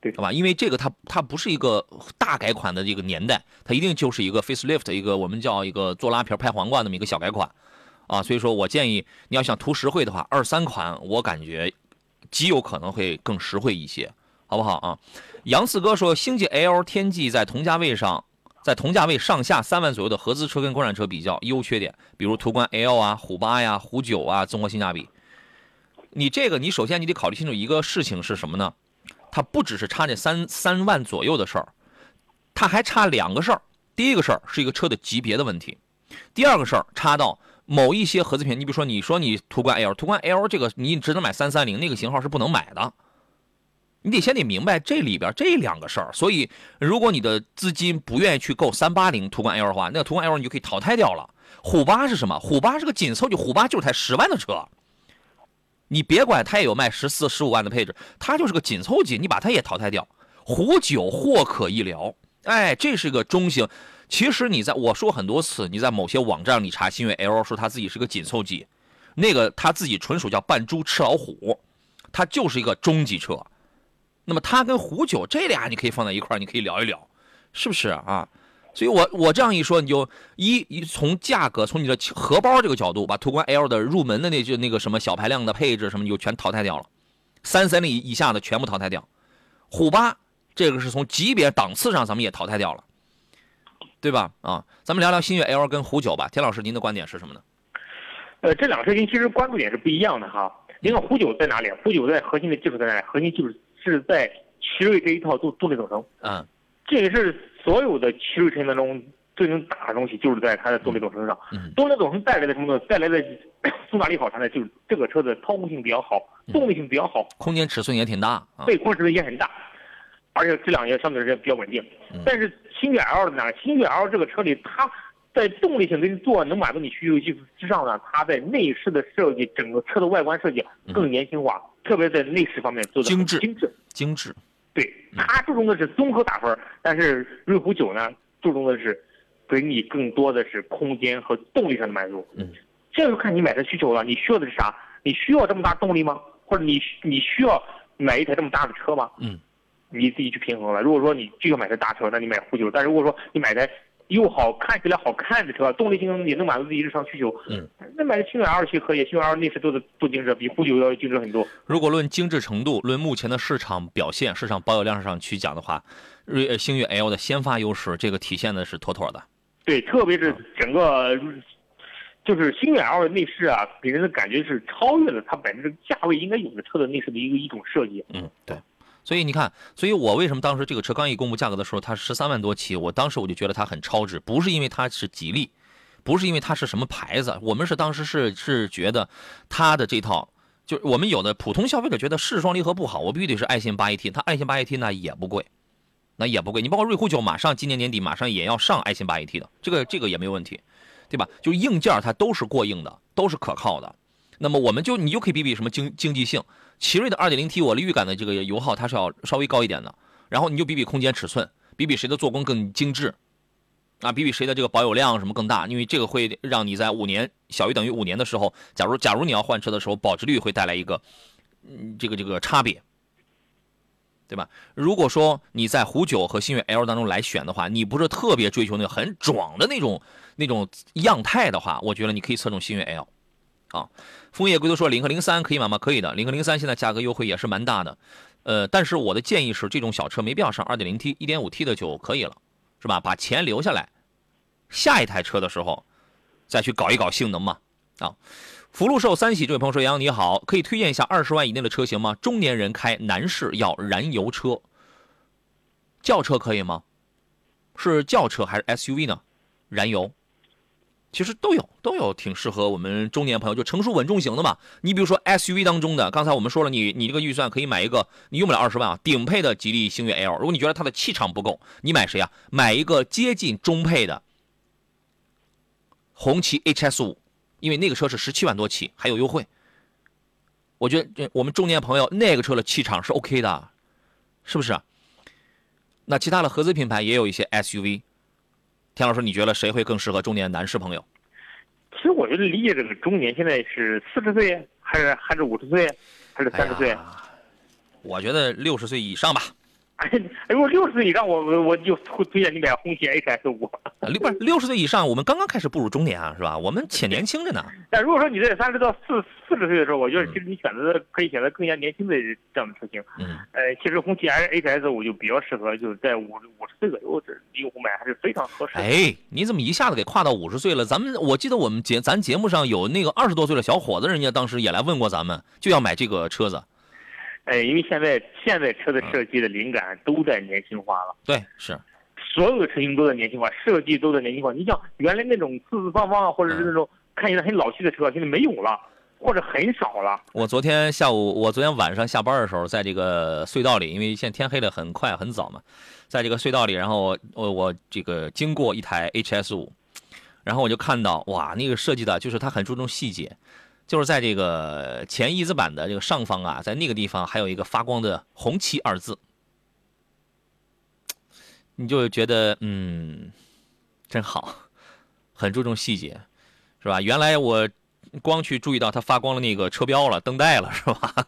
对，好吧，因为这个它它不是一个大改款的一个年代，它一定就是一个 facelift，一个我们叫一个做拉皮拍皇冠那么一个小改款，啊，所以说我建议你要想图实惠的话，二三款我感觉极有可能会更实惠一些，好不好啊？杨四哥说，星际 L、天际在同价位上，在同价位上下三万左右的合资车跟国产车比较优缺点，比如途观 L 啊、虎八呀、虎九啊，综合性价比。你这个你首先你得考虑清楚一个事情是什么呢？它不只是差这三三万左右的事儿，它还差两个事儿。第一个事儿是一个车的级别的问题，第二个事儿差到某一些合资品，你比如说你说你途观 L，途观 L 这个你只能买三三零，那个型号是不能买的。你得先得明白这里边这两个事儿。所以如果你的资金不愿意去购三八零途观 L 的话，那途观 L 你就可以淘汰掉了。虎八是什么？虎八是个紧凑级，虎八就是台十万的车。你别管它也有卖十四、十五万的配置，它就是个紧凑级，你把它也淘汰掉。虎九或可一聊。哎，这是个中型。其实你在我说很多次，你在某些网站你查新锐 L，说它自己是个紧凑级，那个它自己纯属叫扮猪吃老虎，它就是一个中级车。那么它跟虎九这俩你可以放在一块你可以聊一聊，是不是啊？所以我我这样一说，你就一一从价格，从你的荷包这个角度，把途观 L 的入门的那就那个什么小排量的配置什么，就全淘汰掉了，三三零以下的全部淘汰掉，虎八。这个是从级别档次上，咱们也淘汰掉了，对吧？啊，咱们聊聊星越 L 跟虎九吧。田老师，您的观点是什么呢？呃，这两个车型其实关注点是不一样的哈。您看虎九在哪里？虎九在核心的技术在哪里？核心技术是在奇瑞这一套动动力总成。嗯，这个是所有的奇瑞车型当中最能打的东西，就是在它的动力总成上。嗯，动力总成带来的什么呢？带来的重大利好啥呢？就是这个车的操控性比较好，动力性比较好，空间尺寸也挺大，对，空间尺寸也很大。而且质量也相对来说比较稳定，但是星越 L 呢？星越 L 这个车里，它在动力性跟做能满足你需求基础之上呢，它在内饰的设计，整个车的外观设计更年轻化，特别在内饰方面做的精致精致精致。对，它注重的是综合打分，但是瑞虎九呢，注重的是给你更多的是空间和动力上的满足。嗯，这就看你买车需求了，你需要的是啥？你需要这么大动力吗？或者你你需要买一台这么大的车吗？嗯。你自己去平衡了。如果说你就要买台大车，那你买虎九；但如果说你买台又好看起来好看的车，动力性能也能满足自己日常需求，嗯，那买星越 L 七可以，星越 L 内饰做的不精致，比虎九要精致很多。如果论精致程度，论目前的市场表现、市场保有量上去讲的话，瑞星越 L 的先发优势，这个体现的是妥妥的。对，特别是整个就是星越 L 的内饰啊，给人的感觉是超越了它本身价位应该有的车的内饰的一个一种设计。嗯，对。所以你看，所以我为什么当时这个车刚一公布价格的时候，它十三万多起，我当时我就觉得它很超值，不是因为它是吉利，不是因为它是什么牌子，我们是当时是是觉得它的这套，就我们有的普通消费者觉得是双离合不好，我必须得是爱信八 AT，它爱信八 AT 呢也不贵，那也不贵，你包括瑞虎九马上今年年底马上也要上爱信八 AT 的，这个这个也没有问题，对吧？就硬件它都是过硬的，都是可靠的，那么我们就你就可以比比什么经经济性。奇瑞的 2.0T，我的预感的这个油耗它是要稍微高一点的，然后你就比比空间尺寸，比比谁的做工更精致，啊，比比谁的这个保有量什么更大，因为这个会让你在五年小于等于五年的时候，假如假如你要换车的时候，保值率会带来一个，嗯，这个这个差别，对吧？如果说你在虎九和星越 L 当中来选的话，你不是特别追求那个很壮的那种那种样态的话，我觉得你可以侧重星越 L，啊。枫叶归都说领克零三可以买吗？可以的，领克零三现在价格优惠也是蛮大的，呃，但是我的建议是，这种小车没必要上二点零 T，一点五 T 的就可以了，是吧？把钱留下来，下一台车的时候再去搞一搞性能嘛。啊，福禄寿三喜这位朋友说：“杨洋你好，可以推荐一下二十万以内的车型吗？中年人开，男士要燃油车，轿车可以吗？是轿车还是 SUV 呢？燃油？”其实都有，都有挺适合我们中年朋友，就成熟稳重型的嘛。你比如说 SUV 当中的，刚才我们说了，你你这个预算可以买一个，你用不了二十万啊，顶配的吉利星越 L。如果你觉得它的气场不够，你买谁啊？买一个接近中配的红旗 HS 五，因为那个车是十七万多起，还有优惠。我觉得我们中年朋友那个车的气场是 OK 的，是不是？那其他的合资品牌也有一些 SUV。田老师，你觉得谁会更适合中年男士朋友？其实我觉得理解这个中年现在是四十岁，还是还是五十岁，还是三十岁？我觉得六十岁以上吧。[LAUGHS] 哎，如果六十岁以上，我我我就会推荐你买红旗 HS 五。六不是六十岁以上，我们刚刚开始步入中年啊，是吧？我们且年轻着呢。[LAUGHS] 但如果说你在三十到四四十岁的时候，我觉得其实你选择可以选择更加年轻的这样的车型。嗯。呃，其实红旗 HS 五就比较适合，就是在五五十岁左右这用户买还是非常合适。哎，你怎么一下子给跨到五十岁了？咱们我记得我们节咱节目上有那个二十多岁的小伙子，人家当时也来问过咱们，就要买这个车子。哎，因为现在现在车的设计的灵感都在年轻化了。对，是，所有的车型都在年轻化，设计都在年轻化。你像原来那种四四方方啊，或者是那种看起来很老气的车，现在没有了，或者很少了。我昨天下午，我昨天晚上下班的时候，在这个隧道里，因为现在天黑的很快很早嘛，在这个隧道里，然后我我这个经过一台 HS 五，然后我就看到哇，那个设计的就是它很注重细节。就是在这个前翼子板的这个上方啊，在那个地方还有一个发光的“红旗”二字，你就觉得嗯，真好，很注重细节，是吧？原来我光去注意到它发光的那个车标了、灯带了，是吧？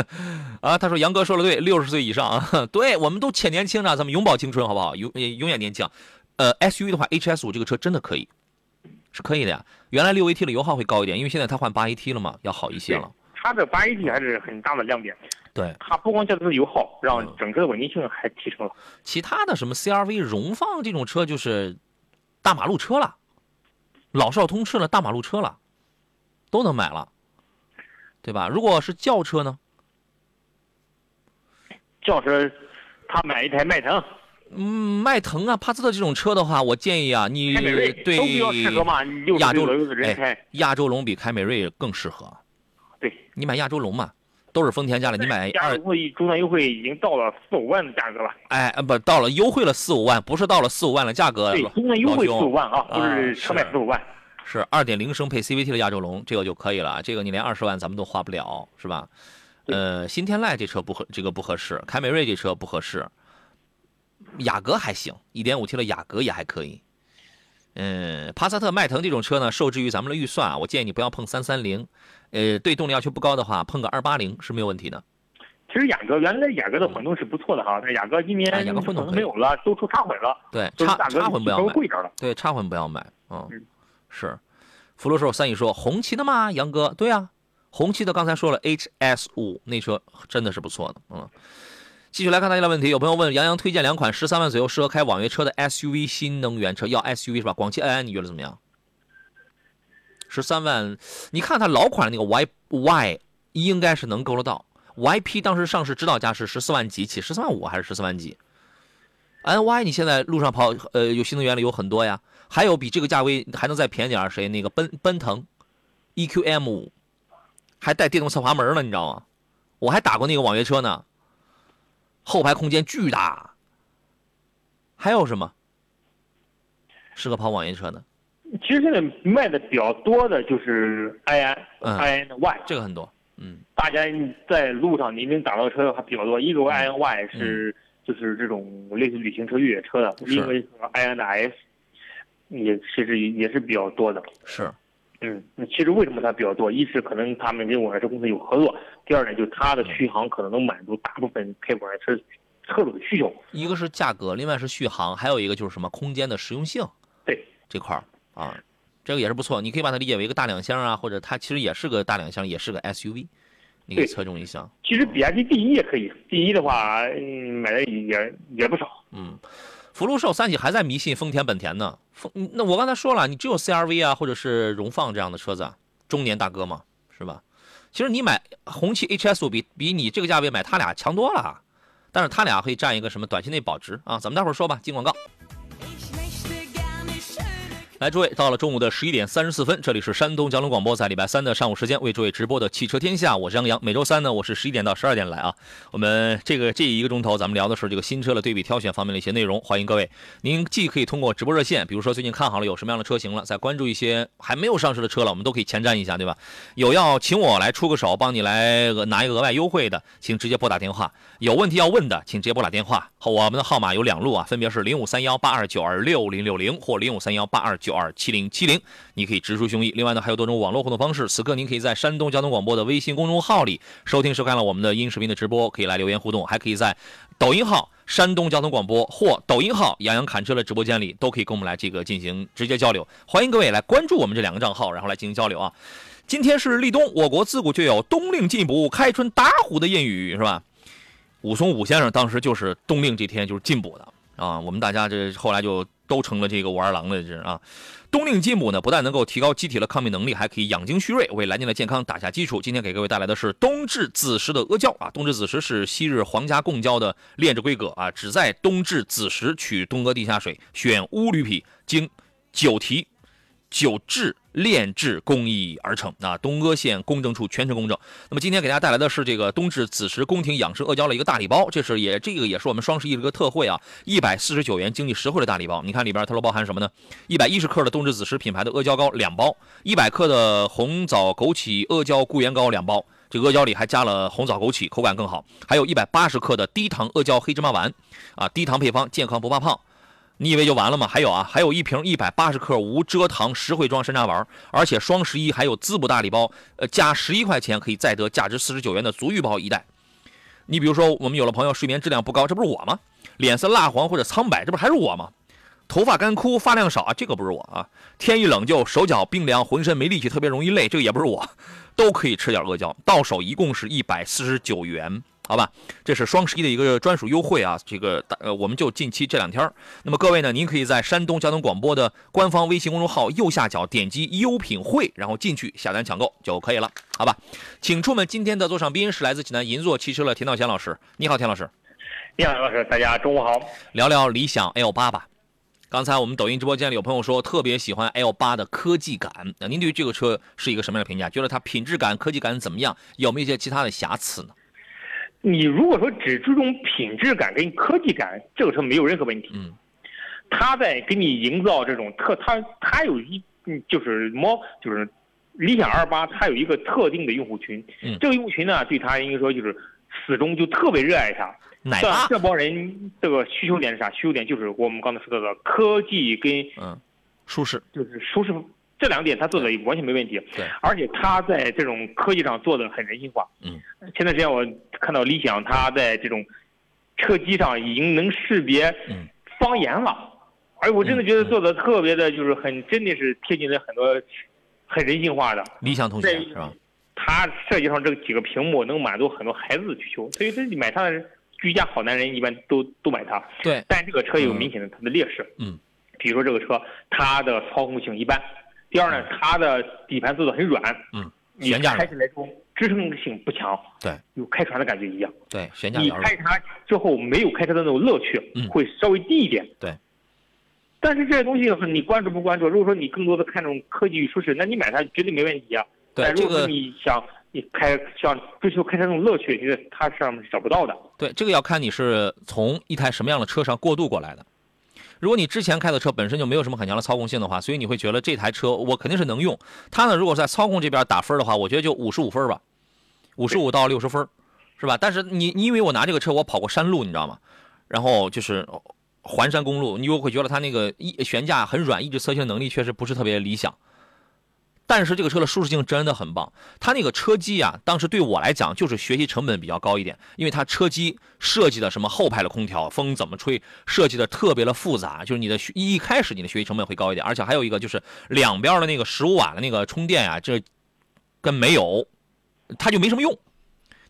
[LAUGHS] 啊，他说杨哥说的对，六十岁以上啊，[LAUGHS] 对我们都且年轻呢，咱们永葆青春，好不好？永永远年轻。呃，SUV 的话，HS 五这个车真的可以。是可以的呀，原来六 AT 的油耗会高一点，因为现在它换八 AT 了嘛，要好一些了。它的八 AT 还是很大的亮点。对，它不光降低了油耗，让整车的稳定性还提升了。其他的什么 CRV、荣放这种车就是大马路车了，老少通吃了，大马路车了，都能买了，对吧？如果是轿车呢？轿车，他买一台迈腾。嗯，迈腾啊，帕萨特这种车的话，我建议啊，你对亚洲哎，亚洲龙比凯美瑞更适合。对，你买亚洲龙嘛，都是丰田家的，你买二终端优惠已经到了四五万的价格了。哎，不，到了优惠了四五万，不是到了四五万的价格。对，终端优惠四五万啊，不是车卖四五万。是二点零升配 CVT 的亚洲龙，这个就可以了。这个你连二十万咱们都花不了，是吧？呃，新天籁这车不合，这个不合适。凯美瑞这车不合适。雅阁还行一点五 T 的雅阁也还可以。嗯，帕萨特、迈腾这种车呢，受制于咱们的预算啊，我建议你不要碰三三零。呃，对动力要求不高的话，碰个二八零是没有问题的。其实雅阁原来雅阁的混动是不错的哈，但雅阁今年雅阁混动没有了，都出插混了。对，插插混不要买。贵点了。对，插混不要买。嗯，是。福禄寿三姨说：“红旗的吗？杨哥，对啊，红旗的刚才说了，H S 五那车真的是不错的。嗯。”继续来看大家的问题，有朋友问杨洋推荐两款十三万左右适合开网约车的 SUV 新能源车，要 SUV 是吧？广汽埃安你觉得怎么样？十三万，你看它老款的那个 Y Y 应该是能够得到，YP 当时上市指导价是十四万几起，十四万五还是十四万几？NY 你现在路上跑，呃，有新能源的有很多呀，还有比这个价位还能再便宜点谁？那个奔奔腾 EQM 五，还带电动侧滑门呢，你知道吗？我还打过那个网约车呢。后排空间巨大，还有什么适合跑网约车的？其实现在卖的比较多的就是埃安，埃安的 Y，这个很多。嗯，大家在路上您能打到车还比较多。一个埃安 Y 是就是这种类似旅行车、越野车的，另一个埃安的 S 也其实也是比较多的。是。嗯，那其实为什么它比较多？一是可能他们跟网约车公司有合作，第二呢，就是它的续航可能能满足大部分开网约车车主的需求。一个是价格，另外是续航，还有一个就是什么空间的实用性。对这块儿啊，这个也是不错。你可以把它理解为一个大两厢啊，或者它其实也是个大两厢，也是个 SUV，你可以侧重一下。其实比亚迪第一也可以第一的话，嗯，买的也也不少。嗯。福禄寿三喜还在迷信丰田本田呢，丰那我刚才说了，你只有 CRV 啊，或者是荣放这样的车子，中年大哥嘛，是吧？其实你买红旗 HS 比比你这个价位买它俩强多了，但是它俩可以占一个什么短期内保值啊？咱们待会儿说吧，进广告。来，诸位，到了中午的十一点三十四分，这里是山东交通广播，在礼拜三的上午时间为诸位直播的汽车天下，我是杨洋。每周三呢，我是十一点到十二点来啊。我们这个这一个钟头，咱们聊的是这个新车的对比挑选方面的一些内容。欢迎各位，您既可以通过直播热线，比如说最近看好了有什么样的车型了，再关注一些还没有上市的车了，我们都可以前瞻一下，对吧？有要请我来出个手，帮你来拿一个额外优惠的，请直接拨打电话。有问题要问的，请直接拨打电话。我们的号码有两路啊，分别是零五三幺八二九二六零六零或零五三幺八二九。九二七零七零，你可以直抒胸臆。另外呢，还有多种网络互动方式。此刻您可以在山东交通广播的微信公众号里收听收看了我们的音视频的直播，可以来留言互动，还可以在抖音号山东交通广播或抖音号杨洋侃车的直播间里都可以跟我们来这个进行直接交流。欢迎各位来关注我们这两个账号，然后来进行交流啊。今天是立冬，我国自古就有“冬令进补，开春打虎”的谚语，是吧？武松武先生当时就是冬令这天就是进补的啊，我们大家这后来就都成了这个武二郎的人啊。冬令进补呢，不但能够提高机体的抗病能力，还可以养精蓄锐，为来年的健康打下基础。今天给各位带来的是冬至子时的阿胶啊，冬至子时是昔日皇家贡胶的炼制规格啊，只在冬至子时取东阿地下水，选乌驴皮，经九提。九制炼制工艺而成啊，东阿县公证处全程公证。那么今天给大家带来的是这个冬至子时宫廷养生阿胶的一个大礼包，这是也这个也是我们双十一的一个特惠啊，一百四十九元经济实惠的大礼包。你看里边它都包含什么呢？一百一十克的冬至子时品牌的阿胶膏两包，一百克的红枣枸杞阿胶固元膏两包，这阿胶里还加了红枣枸杞，口感更好。还有一百八十克的低糖阿胶黑芝麻丸，啊，低糖配方，健康不怕胖。你以为就完了吗？还有啊，还有一瓶一百八十克无蔗糖实惠装山楂丸，而且双十一还有滋补大礼包，呃，加十一块钱可以再得价值四十九元的足浴包一袋。你比如说，我们有了朋友睡眠质量不高，这不是我吗？脸色蜡黄或者苍白，这不还是我吗？头发干枯、发量少啊，这个不是我啊。天一冷就手脚冰凉、浑身没力气、特别容易累，这个也不是我，都可以吃点阿胶。到手一共是一百四十九元。好吧，这是双十一的一个专属优惠啊！这个大呃，我们就近期这两天那么各位呢，您可以在山东交通广播的官方微信公众号右下角点击优品会，然后进去下单抢购就可以了。好吧，请出门今天的座上宾是来自济南银座汽车的田道贤老师。你好，田老师。你好，老师。大家中午好。聊聊理想 L 八吧。刚才我们抖音直播间里有朋友说特别喜欢 L 八的科技感，那您对于这个车是一个什么样的评价？觉得它品质感、科技感怎么样？有没有一些其他的瑕疵呢？你如果说只注重品质感跟科技感，这个车没有任何问题。嗯，它在给你营造这种特，它它有一就是猫就是理想二八，它有一个特定的用户群。嗯，这个用户群呢，对它应该说就是始终就特别热爱它。奶爸这帮人这个需求点是啥？需求点就是我们刚才说到的科技跟嗯舒适，就是舒适。这两点他做的完全没问题，对，而且他在这种科技上做的很人性化。嗯，前段时间我看到理想，他在这种车机上已经能识别方言了，而我真的觉得做的特别的，就是很真的是贴近了很多很人性化的。理想同学是吧？他设计上这几个屏幕能满足很多孩子的需求，所以这买它的居家好男人一般都都买它。对，但这个车有明显的它的劣势。嗯，比如说这个车它的操控性一般。第二呢，它的底盘做的很软，嗯，悬架开起来之后支撑性不强，对，有开船的感觉一样，对，悬架你开它之后没有开车的那种乐趣，嗯，会稍微低一点，对。但是这些东西你关注不关注？如果说你更多的看重科技与舒适，那你买它绝对没问题啊。对，如果说你想你开想追求开车那种乐趣，你觉它上面是找不到的。对，这个要看你是从一台什么样的车上过渡过来的。如果你之前开的车本身就没有什么很强的操控性的话，所以你会觉得这台车我肯定是能用。它呢，如果在操控这边打分的话，我觉得就五十五分吧，五十五到六十分，是吧？但是你你以为我拿这个车我跑过山路，你知道吗？然后就是环山公路，你又会觉得它那个一悬架很软，抑制侧倾能力确实不是特别理想。但是这个车的舒适性真的很棒，它那个车机啊，当时对我来讲就是学习成本比较高一点，因为它车机设计的什么后排的空调风怎么吹，设计的特别的复杂，就是你的一开始你的学习成本会高一点，而且还有一个就是两边的那个十五瓦的那个充电啊，这跟没有，它就没什么用。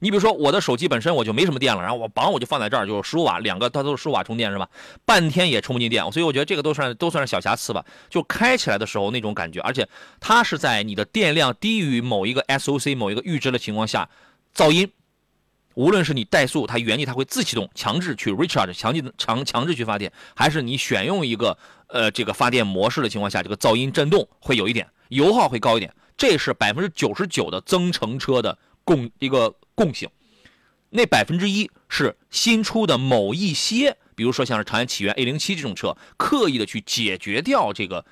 你比如说，我的手机本身我就没什么电了，然后我绑我就放在这儿，就是十五瓦，两个它都是十五瓦充电是吧？半天也充不进电，所以我觉得这个都算都算是小瑕疵吧。就开起来的时候那种感觉，而且它是在你的电量低于某一个 SOC 某一个阈值的情况下，噪音，无论是你怠速，它原地它会自启动，强制去 recharge，强制强强制去发电，还是你选用一个呃这个发电模式的情况下，这个噪音震动会有一点，油耗会高一点，这是百分之九十九的增程车的共一个。共性，那百分之一是新出的某一些，比如说像是长安启源 A 零七这种车，刻意的去解决掉这个，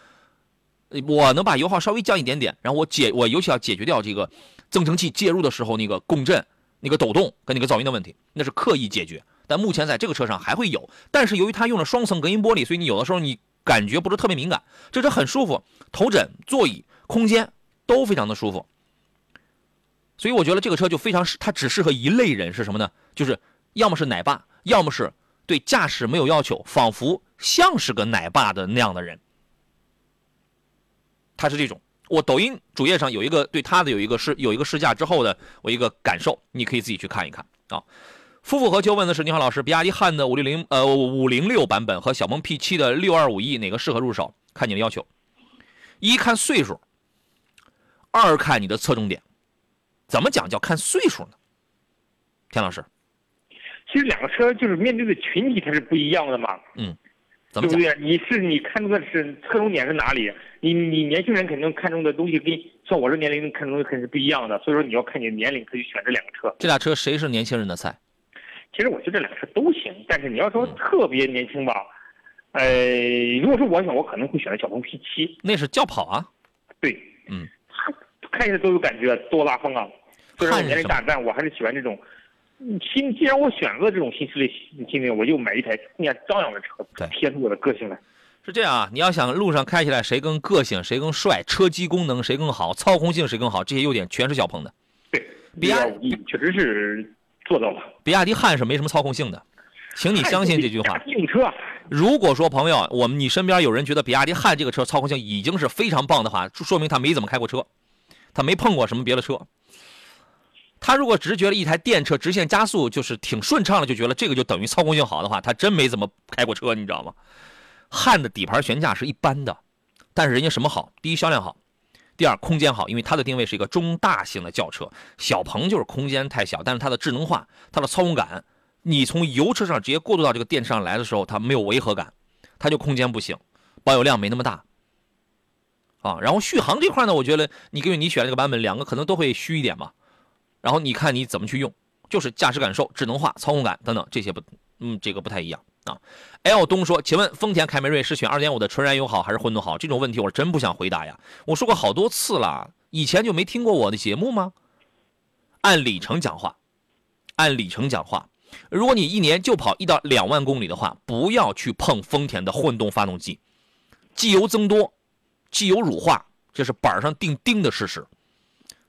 我能把油耗稍微降一点点，然后我解我尤其要解决掉这个增程器介入的时候那个共振、那个抖动跟那个噪音的问题，那是刻意解决。但目前在这个车上还会有，但是由于它用了双层隔音玻璃，所以你有的时候你感觉不是特别敏感。这车很舒服，头枕、座椅、空间都非常的舒服。所以我觉得这个车就非常适，它只适合一类人是什么呢？就是要么是奶爸，要么是对驾驶没有要求，仿佛像是个奶爸的那样的人。他是这种。我抖音主页上有一个对他的有一个试有一个试驾之后的我一个感受，你可以自己去看一看啊。夫妇和就问的是：你好，老师，比亚迪汉的五六零呃五零六版本和小鹏 P7 的六二五 E 哪个适合入手？看你的要求，一看岁数，二看你的侧重点。怎么讲叫看岁数呢？田老师，其实两个车就是面对的群体它是不一样的嘛。嗯，对不对？你是你看中的是侧重点是哪里？你你年轻人肯定看中的东西跟像我这年龄看中的肯定是不一样的，所以说你要看你的年龄可以选这两个车。这俩车谁是年轻人的菜？其实我觉得这两个车都行，但是你要说特别年轻吧，呃，如果说我选，我可能会选择小鹏 P 七。那是轿跑啊。对，嗯，看起来都有感觉，多拉风啊。虽然年龄大，但我还是喜欢这种新。既然我选择这种新势力新势力，我就买一台更加张扬的车，贴出我的个性来。是这样啊，你要想路上开起来谁更个性，谁更帅，车机功能谁更好，操控性谁更好，这些优点全是小鹏的。对，比亚迪确实是做到了。比亚迪汉是没什么操控性的，请你相信这句话。硬车。如果说朋友，我们你身边有人觉得比亚迪汉这个车操控性已经是非常棒的话，说明他没怎么开过车，他没碰过什么别的车。他如果只是觉得一台电车直线加速就是挺顺畅的，就觉得这个就等于操控性好的话，他真没怎么开过车，你知道吗？汉的底盘悬架是一般的，但是人家什么好？第一销量好，第二空间好，因为它的定位是一个中大型的轿车。小鹏就是空间太小，但是它的智能化、它的操控感，你从油车上直接过渡到这个电车上来的时候，它没有违和感，它就空间不行，保有量没那么大。啊，然后续航这块呢，我觉得你根据你选这个版本，两个可能都会虚一点嘛。然后你看你怎么去用，就是驾驶感受、智能化、操控感等等这些不，嗯，这个不太一样。啊，L 东说，请问丰田凯美瑞是选2.5的纯燃油好还是混动好？这种问题我真不想回答呀。我说过好多次了，以前就没听过我的节目吗？按里程讲话，按里程讲话，如果你一年就跑一到两万公里的话，不要去碰丰田的混动发动机，机油增多，机油乳化，这是板上钉钉的事实。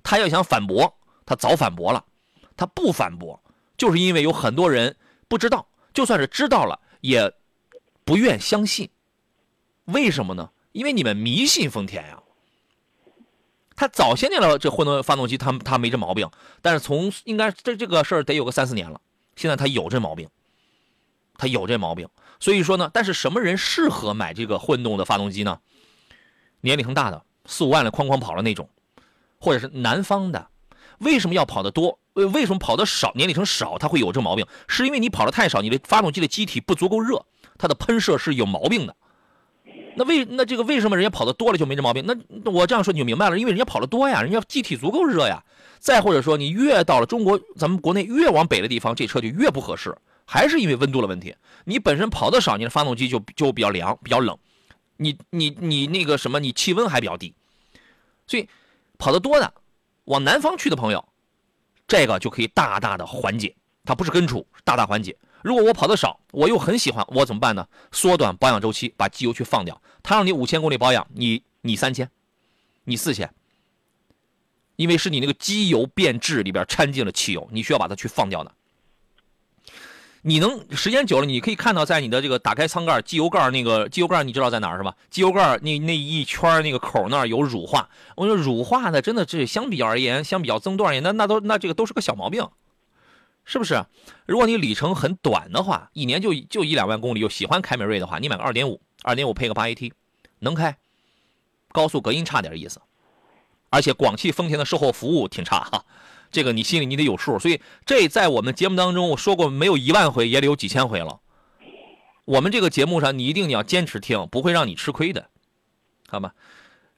他要想反驳，他早反驳了，他不反驳，就是因为有很多人不知道，就算是知道了。也不愿相信，为什么呢？因为你们迷信丰田呀。他早些年了，这混动发动机，他他没这毛病。但是从应该这这个事儿得有个三四年了，现在他有这毛病，他有这毛病。所以说呢，但是什么人适合买这个混动的发动机呢？年龄大的，四五万的哐哐跑了那种，或者是南方的，为什么要跑得多？为为什么跑的少，年里程少，它会有这毛病？是因为你跑的太少，你的发动机的机体不足够热，它的喷射是有毛病的。那为那这个为什么人家跑的多了就没这毛病？那我这样说你就明白了，因为人家跑的多呀，人家机体足够热呀。再或者说，你越到了中国，咱们国内越往北的地方，这车就越不合适，还是因为温度的问题。你本身跑的少，你的发动机就就比较凉，比较冷。你你你那个什么，你气温还比较低，所以跑得多的，往南方去的朋友。这个就可以大大的缓解，它不是根除，大大缓解。如果我跑的少，我又很喜欢，我怎么办呢？缩短保养周期，把机油去放掉。他让你五千公里保养，你你三千，你四千，因为是你那个机油变质里边掺进了汽油，你需要把它去放掉的。你能时间久了，你可以看到，在你的这个打开舱盖、机油盖那个机油盖，你知道在哪儿是吧？机油盖那那一圈那个口那儿有乳化。我说乳化的，真的这相比而言，相比较增多而言，那那都那这个都是个小毛病，是不是？如果你里程很短的话，一年就就一两万公里，又喜欢凯美瑞的话，你买个二点五，二点五配个八 AT，能开，高速隔音差点意思，而且广汽丰田的售后服务挺差哈。这个你心里你得有数，所以这在我们节目当中我说过没有一万回也得有几千回了。我们这个节目上你一定你要坚持听，不会让你吃亏的，好吗？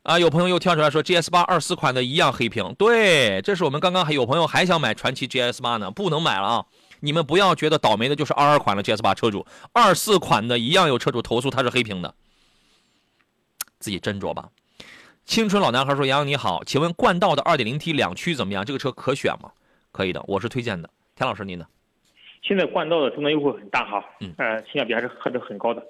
啊，有朋友又跳出来说 GS 八二四款的一样黑屏，对，这是我们刚刚还有朋友还想买传奇 GS 八呢，不能买了啊！你们不要觉得倒霉的就是二二款的 GS 八车主，二四款的一样有车主投诉它是黑屏的，自己斟酌吧。青春老男孩说：“杨洋你好，请问冠道的 2.0T 两驱怎么样？这个车可选吗？可以的，我是推荐的。田老师您呢？现在冠道的终端优惠很大哈，嗯，呃，性价比还是还是很高的。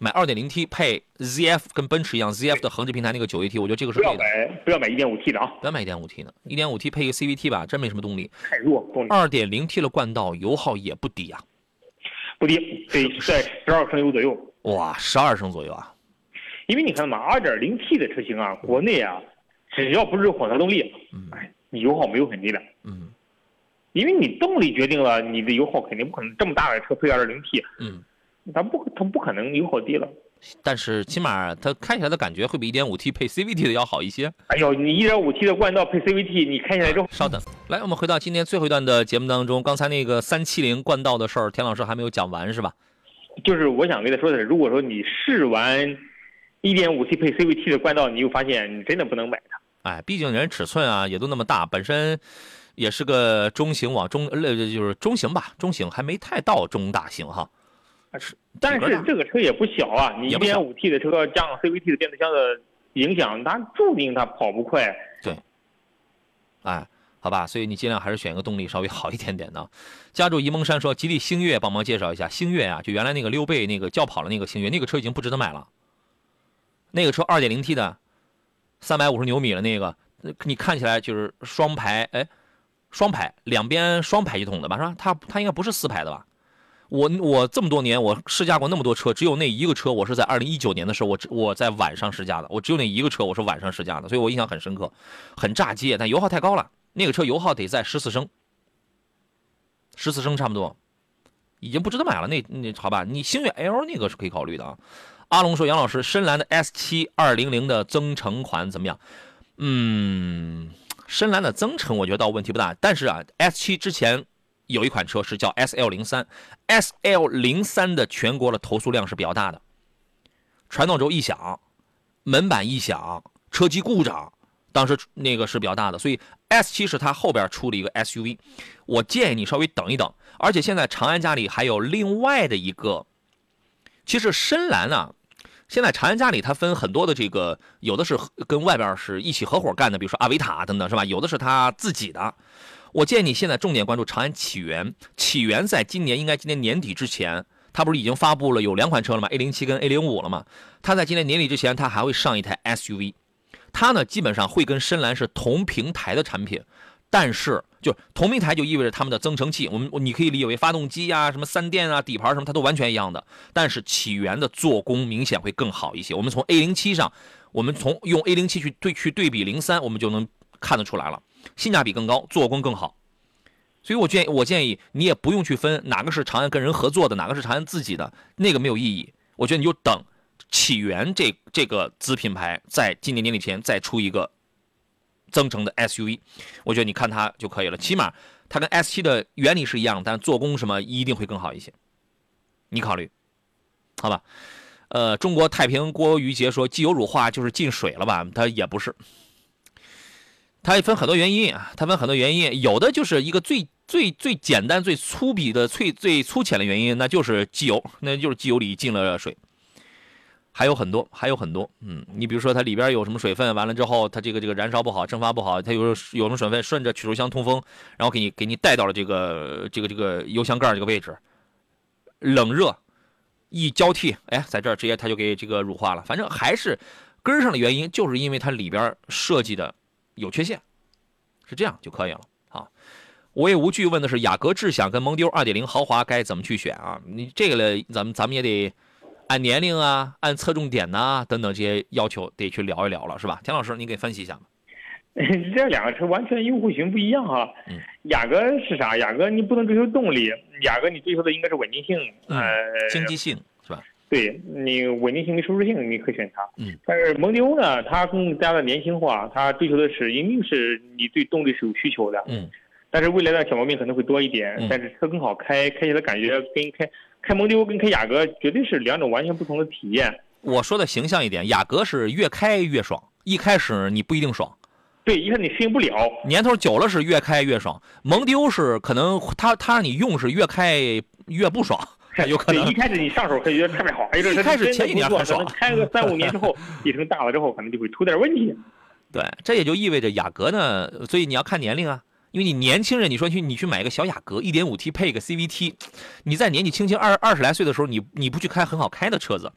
买 2.0T 配 ZF，跟奔驰一样，ZF 的横置平台那个 9AT，我觉得这个是不要对的。买不要买 1.5T 的啊，不要买 1.5T 的，1.5T 配一个 CVT 吧，真没什么动力。太弱，动力 2.0T 的冠道油耗也不低啊、不低，得在十二升油左右。哇，十二升左右啊。因为你看嘛二点零 T 的车型啊，国内啊，只要不是混合动力，哎，你油耗没有很低的。嗯因为你动力决定了你的油耗肯定不可能这么大的车配二点零 T，嗯，它不它不可能油耗低了。但是起码它开起来的感觉会比 1.5T 配 CVT 的要好一些。哎呦，你 1.5T 的冠道配 CVT，你开起来之后，稍等，来，我们回到今天最后一段的节目当中，刚才那个370冠道的事儿，田老师还没有讲完是吧？就是我想跟他说的是，如果说你试完 1.5T 配 CVT 的冠道，你又发现你真的不能买它。哎，毕竟人尺寸啊也都那么大，本身也是个中型往中呃就是中型吧，中型还没太到中大型哈。但是这个车也不小啊，你也不小 1.5T 的车加上 CVT 的变速箱的影响，它注定它跑不快。对哎，好吧，所以你尽量还是选一个动力稍微好一点点的。家住沂蒙山说，吉利星越帮忙介绍一下，星越啊，就原来那个溜背那个轿跑的那个星越，那个车已经不值得买了。那个车 2.0T 的，三百五十牛米的那个，你看起来就是双排，哎，双排两边双排系统的吧，是吧？它它应该不是四排的吧？我我这么多年我试驾过那么多车，只有那一个车我是在二零一九年的时候，我我在晚上试驾的，我只有那一个车我是晚上试驾的，所以我印象很深刻，很炸街，但油耗太高了，那个车油耗得在十四升，十四升差不多，已经不值得买了。那那好吧，你星越 L 那个是可以考虑的啊。阿龙说：“杨老师，深蓝的 S 七二零零的增程款怎么样？嗯，深蓝的增程我觉得倒问题不大，但是啊，S 七之前有一款车是叫 SL 零三，SL 零三的全国的投诉量是比较大的，传动轴异响、门板异响、车机故障，当时那个是比较大的，所以 S 七是它后边出了一个 SUV，我建议你稍微等一等，而且现在长安家里还有另外的一个，其实深蓝啊。现在长安家里它分很多的这个，有的是跟外边是一起合伙干的，比如说阿维塔等等，是吧？有的是他自己的。我建议你现在重点关注长安启源，启源在今年应该今年年底之前，它不是已经发布了有两款车了吗？A 零七跟 A 零五了吗？它在今年年底之前，它还会上一台 SUV，它呢基本上会跟深蓝是同平台的产品，但是就同平台就意味着他们的增程器，我们你可以理解为发动机啊、什么三电啊、底盘什么，它都完全一样的。但是起源的做工明显会更好一些。我们从 A 零七上，我们从用 A 零七去对去对比零三，我们就能看得出来了，性价比更高，做工更好。所以我建议，我建议你也不用去分哪个是长安跟人合作的，哪个是长安自己的，那个没有意义。我觉得你就等起源这这个子品牌在今年年底前再出一个增程的 SUV，我觉得你看它就可以了。起码它跟 S 7的原理是一样，但做工什么一定会更好一些。你考虑，好吧？呃，中国太平郭于杰说，机油乳化就是进水了吧？它也不是，它分很多原因啊，它分很多原因，有的就是一个最最最简单、最粗鄙的、最最粗浅的原因，那就是机油，那就是机油里进了水。还有很多，还有很多，嗯，你比如说它里边有什么水分，完了之后它这个这个燃烧不好，蒸发不好，它有有什么水分顺着曲轴箱通风，然后给你给你带到了这个这个这个油箱盖这个位置，冷热一交替，哎，在这儿直接它就给这个乳化了。反正还是根上的原因，就是因为它里边设计的有缺陷，是这样就可以了啊。我也无惧问的是雅阁智享跟蒙迪欧2.0豪华该怎么去选啊？你这个呢，咱们咱们也得。按年龄啊，按侧重点呐、等等这些要求得去聊一聊了，是吧？田老师，您给分析一下吧。[LAUGHS] 这两个车完全用户型不一样哈、嗯雅阁是啥？雅阁你不能追求动力，雅阁你追求的应该是稳定性，嗯呃，经济性是吧？对你稳定性跟舒适性，你可以选它。嗯。但是蒙迪欧呢，它更加的年轻化，它追求的是一定是你对动力是有需求的。嗯。但是未来的小毛病可能会多一点，嗯但是车更好开，开起来感觉跟开开蒙迪欧跟开雅阁绝对是两种完全不同的体验。我说的形象一点，雅阁是越开越爽，一开始你不一定爽，对，一看你适应不了。年头久了是越开越爽。蒙迪欧是可能它它让你用是越开越不爽，有可能对，一开始你上手可以觉得特别好，哎，这一开始前几年很爽开个三五年之后，[LAUGHS] 里程大了之后，可能就会出点问题。对，这也就意味着雅阁呢，所以你要看年龄啊。因为你年轻人，你说去你去买一个小雅阁，一点五 T 配个 CVT，你在年纪轻轻二二十来岁的时候，你你不去开很好开的车子，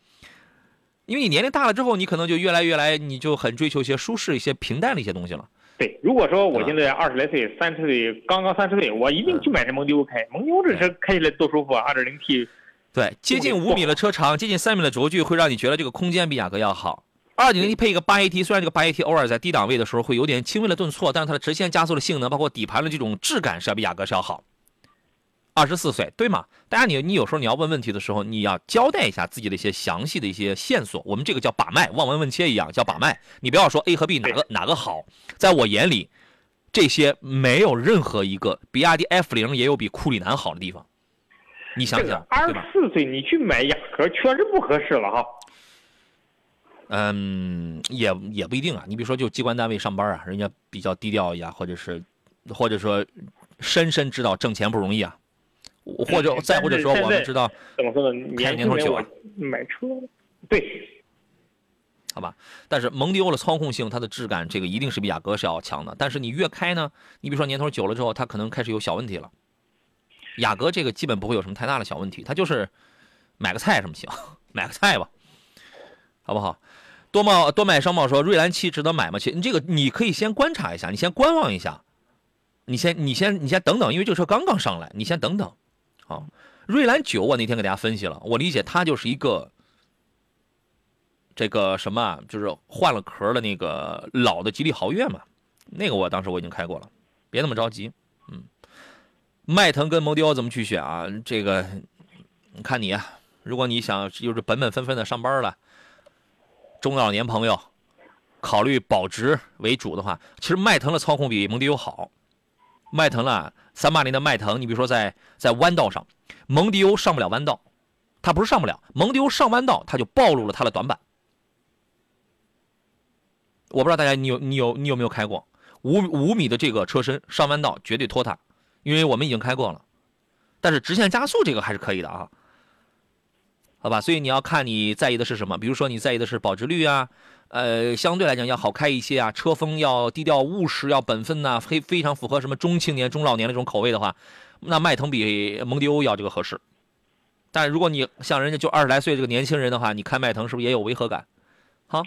因为你年龄大了之后，你可能就越来越来，你就很追求一些舒适、一些平淡的一些东西了。对，如果说我现在二十来岁、三十岁，刚刚三十岁，我一定去买这蒙迪欧开。蒙迪欧这车开起来多舒服啊，二点零 T。对，接近五米的车长，接近三米的轴距，会让你觉得这个空间比雅阁要好。二点零 T 配一个八 AT，虽然这个八 AT 偶尔在低档位的时候会有点轻微的顿挫，但是它的直线加速的性能，包括底盘的这种质感是要比雅阁是要好。二十四岁，对吗？大家你你有时候你要问问题的时候，你要交代一下自己的一些详细的一些线索。我们这个叫把脉，望闻问切一样叫把脉。你不要说 A 和 B 哪个哪个好，在我眼里，这些没有任何一个比亚迪 F 零也有比库里南好的地方。你想想，二十四岁你去买雅阁确实不合适了哈。嗯，也也不一定啊。你比如说，就机关单位上班啊，人家比较低调呀，或者是，或者说，深深知道挣钱不容易啊。或者再或者说，我们知道怎么说呢？年头久啊，买车对，好吧。但是蒙迪欧的操控性，它的质感，这个一定是比雅阁是要强的。但是你越开呢，你比如说年头久了之后，它可能开始有小问题了。雅阁这个基本不会有什么太大的小问题，它就是买个菜什么行，[LAUGHS] 买个菜吧，好不好？多茂多买商贸说，瑞兰七值得买吗？其你这个你可以先观察一下，你先观望一下，你先你先你先等等，因为这个车刚刚上来，你先等等。好，瑞兰九我那天给大家分析了，我理解它就是一个这个什么，就是换了壳的那个老的吉利豪越嘛，那个我当时我已经开过了，别那么着急，嗯。迈腾跟蒙迪欧怎么去选啊？这个你看你啊，如果你想就是本本分分的上班了。中老年朋友考虑保值为主的话，其实迈腾的操控比蒙迪欧好。迈腾了三八零的迈腾，你比如说在在弯道上，蒙迪欧上不了弯道，它不是上不了，蒙迪欧上弯道它就暴露了它的短板。我不知道大家你有你有你有没有开过五五米的这个车身上弯道绝对拖沓，因为我们已经开过了，但是直线加速这个还是可以的啊。好吧，所以你要看你在意的是什么，比如说你在意的是保值率啊，呃，相对来讲要好开一些啊，车风要低调务实，要本分呐，非非常符合什么中青年、中老年那种口味的话，那迈腾比蒙迪欧要这个合适。但如果你像人家就二十来岁这个年轻人的话，你开迈腾是不是也有违和感？好。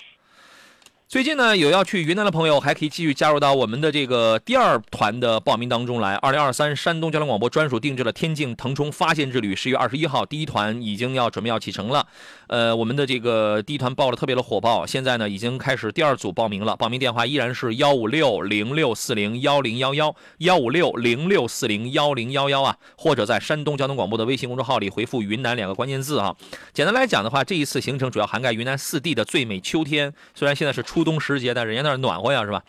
最近呢，有要去云南的朋友，还可以继续加入到我们的这个第二团的报名当中来。二零二三山东交通广播专属定制了天境腾冲发现之旅，十月二十一号，第一团已经要准备要启程了。呃，我们的这个第一团报的特别的火爆，现在呢已经开始第二组报名了。报名电话依然是幺五六零六四零幺零幺幺幺五六零六四零幺零幺幺啊，或者在山东交通广播的微信公众号里回复“云南”两个关键字啊。简单来讲的话，这一次行程主要涵盖云南四地的最美秋天，虽然现在是初。冬时节，但人家那儿暖和呀，是吧？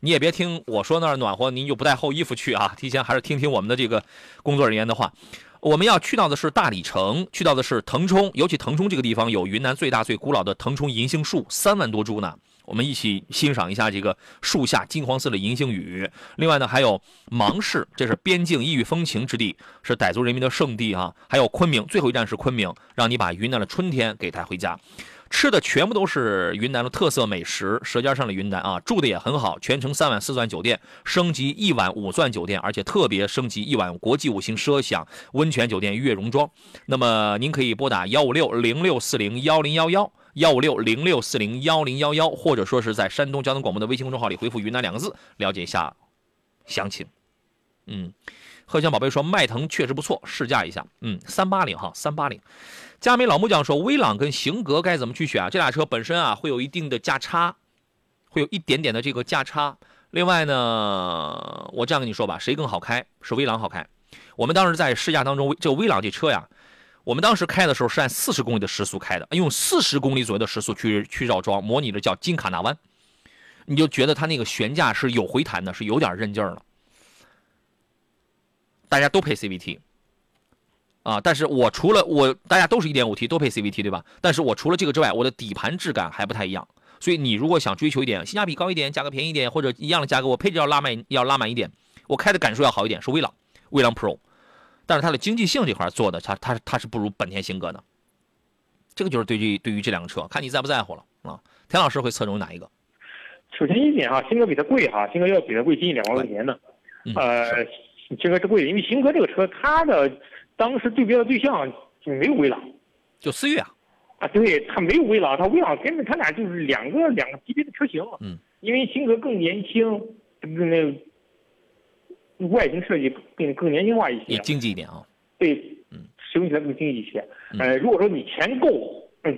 你也别听我说那儿暖和，您就不带厚衣服去啊。提前还是听听我们的这个工作人员的话。我们要去到的是大理城，去到的是腾冲，尤其腾冲这个地方有云南最大最古老的腾冲银杏树，三万多株呢。我们一起欣赏一下这个树下金黄色的银杏雨。另外呢，还有芒市，这是边境异域风情之地，是傣族人民的圣地啊。还有昆明，最后一站是昆明，让你把云南的春天给带回家。吃的全部都是云南的特色美食，《舌尖上的云南》啊，住的也很好，全程三晚四钻酒店，升级一晚五钻酒店，而且特别升级一晚国际五星奢享温泉酒店悦榕庄。那么您可以拨打幺五六零六四零幺零幺幺幺五六零六四零幺零幺幺，或者说是在山东交通广播的微信公众号里回复“云南”两个字，了解一下详情。嗯，贺强宝贝说迈腾确实不错，试驾一下。嗯，三八零哈，三八零。佳美老木匠说：“威朗跟型格该怎么去选啊？这俩车本身啊会有一定的价差，会有一点点的这个价差。另外呢，我这样跟你说吧，谁更好开？是威朗好开。我们当时在试驾当中，这个威朗这车呀，我们当时开的时候是按四十公里的时速开的，用四十公里左右的时速去去绕桩，模拟的叫金卡纳湾，你就觉得它那个悬架是有回弹的，是有点韧劲儿了。大家都配 CVT。”啊，但是我除了我，大家都是一点五 T，都配 CVT，对吧？但是我除了这个之外，我的底盘质感还不太一样。所以你如果想追求一点性价比高一点，价格便宜一点，或者一样的价格，我配置要拉满，要拉满一点，我开的感受要好一点，是威朗，威朗 Pro。但是它的经济性这块做的，它它它是不如本田新格的。这个就是对于对于这两个车，看你在不在乎了啊。田老师会侧重哪一个？首先一点哈，新格比它贵哈，新格要比它贵近两万块钱呢。呃，新格是贵的，因为新格这个车它的当时对标的对象就没有威朗，就思域啊。啊，对，它没有威朗，它威朗跟着它俩就是两个两个级别的车型。嗯，因为新格更年轻，那外形设计更更年轻化一些，也经济一点啊。对，嗯，使用起来更经济一些。呃，如果说你钱够，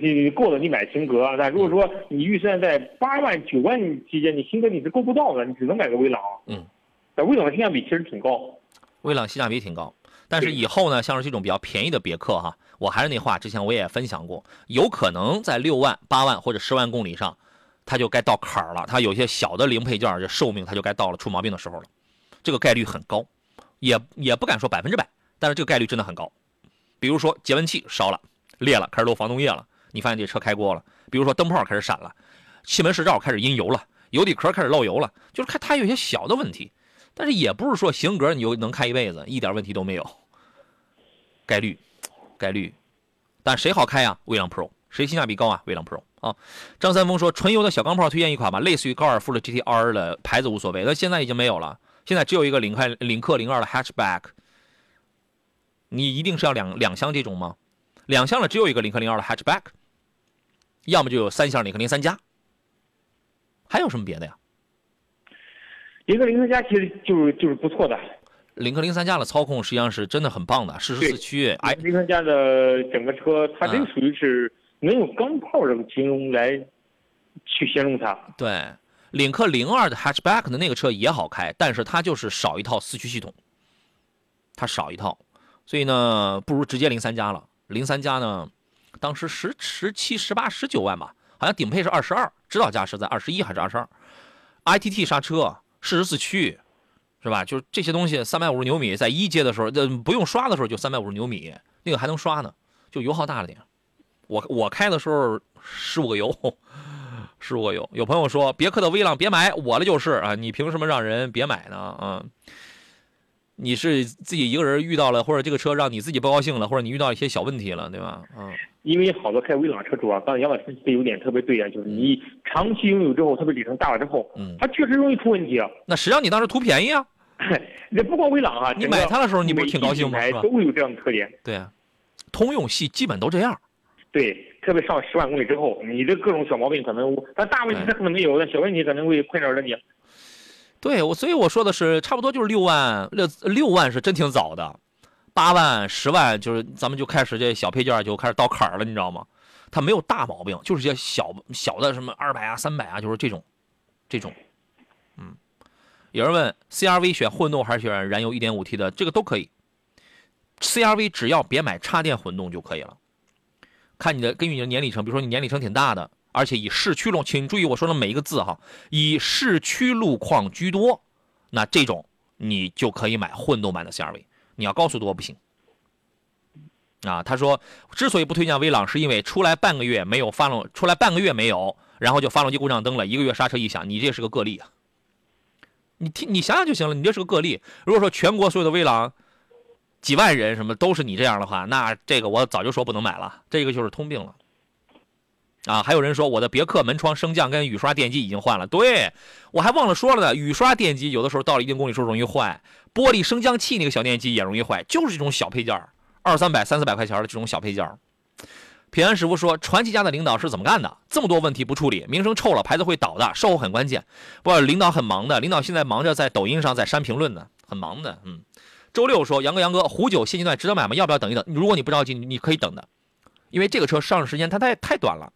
你够了，你买新格；但如果说你预算在八万九万之间，你新格你是够不到的，你只能买个威朗。嗯，但威朗的性价比其实挺高，威朗性价比挺高。但是以后呢，像是这种比较便宜的别克哈，我还是那话，之前我也分享过，有可能在六万、八万或者十万公里上，它就该到坎儿了。它有些小的零配件这寿命它就该到了出毛病的时候了，这个概率很高，也也不敢说百分之百，但是这个概率真的很高。比如说节温器烧了、裂了，开始漏防冻液了，你发现这车开锅了；比如说灯泡开始闪了，气门室罩开始阴油了，油底壳开始漏油了，就是看它有些小的问题，但是也不是说型格你就能开一辈子，一点问题都没有。概率，概率，但谁好开呀？威朗 Pro，谁性价比高啊？威朗 Pro 啊！张三丰说，纯油的小钢炮推荐一款吧，类似于高尔夫的 GTR 的牌子无所谓，那现在已经没有了，现在只有一个领克领克零二的 Hatchback。你一定是要两两厢这种吗？两厢的只有一个领克零二的 Hatchback，要么就有三厢领克零三加，还有什么别的呀？领克零三加其实就是就是不错的。领克零三加的操控实际上是真的很棒的，适时四驱。哎，零三加的整个车，它这属于是能用钢炮这个形容来去形容它。对，领克零二的 Hatchback 的那个车也好开，但是它就是少一套四驱系统，它少一套，所以呢，不如直接零三加了。零三加呢，当时十十七、十八、十九万吧，好像顶配是二十二，指导价是在二十一还是二十二？ITT 刹车，适时四驱。是吧？就是这些东西，三百五十牛米，在一阶的时候，这，不用刷的时候就三百五十牛米，那个还能刷呢，就油耗大了点。我我开的时候十五个油，十五个油。有朋友说别克的威朗别买，我的就是啊，你凭什么让人别买呢？啊，你是自己一个人遇到了，或者这个车让你自己不高兴了，或者你遇到一些小问题了，对吧？嗯。因为好多开威朗车主啊，刚才杨老师这有点特别对啊，就是你长期拥有之后，特别里程大了之后，嗯，它确实容易出问题啊。那实际上你当时图便宜啊？[LAUGHS] 那不光威朗啊，你买它的时候你不是挺高兴吗？都有这样的特点。对啊，通用系基本都这样。对，特别上十万公里之后，你这各种小毛病可能，但大问题它可能没有，但小问题可能会困扰着你。对我，所以我说的是，差不多就是六万六六万是真挺早的，八万十万就是咱们就开始这小配件就开始到坎儿了，你知道吗？它没有大毛病，就是些小小的什么二百啊、三百啊，就是这种，这种，嗯。有人问，CRV 选混动还是选燃油 1.5T 的？这个都可以。CRV 只要别买插电混动就可以了。看你的，根据你的年里程，比如说你年里程挺大的，而且以市区路，请注意我说的每一个字哈，以市区路况居多，那这种你就可以买混动版的 CRV。你要高速多不行。啊，他说，之所以不推荐威朗，是因为出来半个月没有发动，出来半个月没有，然后就发动机故障灯了，一个月刹车异响，你这是个个例啊。你听，你想想就行了。你这是个个例。如果说全国所有的威朗几万人什么都是你这样的话，那这个我早就说不能买了。这个就是通病了。啊，还有人说我的别克门窗升降跟雨刷电机已经换了。对我还忘了说了呢，雨刷电机有的时候到了一定公里数容易坏，玻璃升降器那个小电机也容易坏，就是这种小配件二三百、三四百块钱的这种小配件平安师傅说：“传奇家的领导是怎么干的？这么多问题不处理，名声臭了，牌子会倒的。售后很关键，不，领导很忙的。领导现在忙着在抖音上在删评论呢，很忙的。嗯，周六说：杨哥，杨哥，虎九现阶段值得买吗？要不要等一等？如果你不着急，你可以等的，因为这个车上市时间它太太短了。”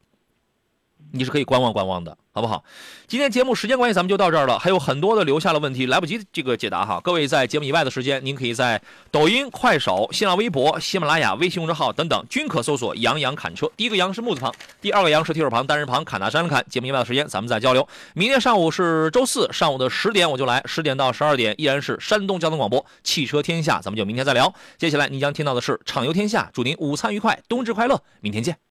你是可以观望观望的，好不好？今天节目时间关系，咱们就到这儿了。还有很多的留下了问题，来不及这个解答哈。各位在节目以外的时间，您可以在抖音、快手、新浪微博、喜马拉雅、微信公众号等等均可搜索“杨洋侃车”。第一个“杨”是木字旁，第二个“杨”是提手旁、单人旁，侃大山的侃。节目以外的时间，咱们再交流。明天上午是周四上午的十点，我就来，十点到十二点依然是山东交通广播汽车天下，咱们就明天再聊。接下来您将听到的是畅游天下，祝您午餐愉快，冬至快乐，明天见。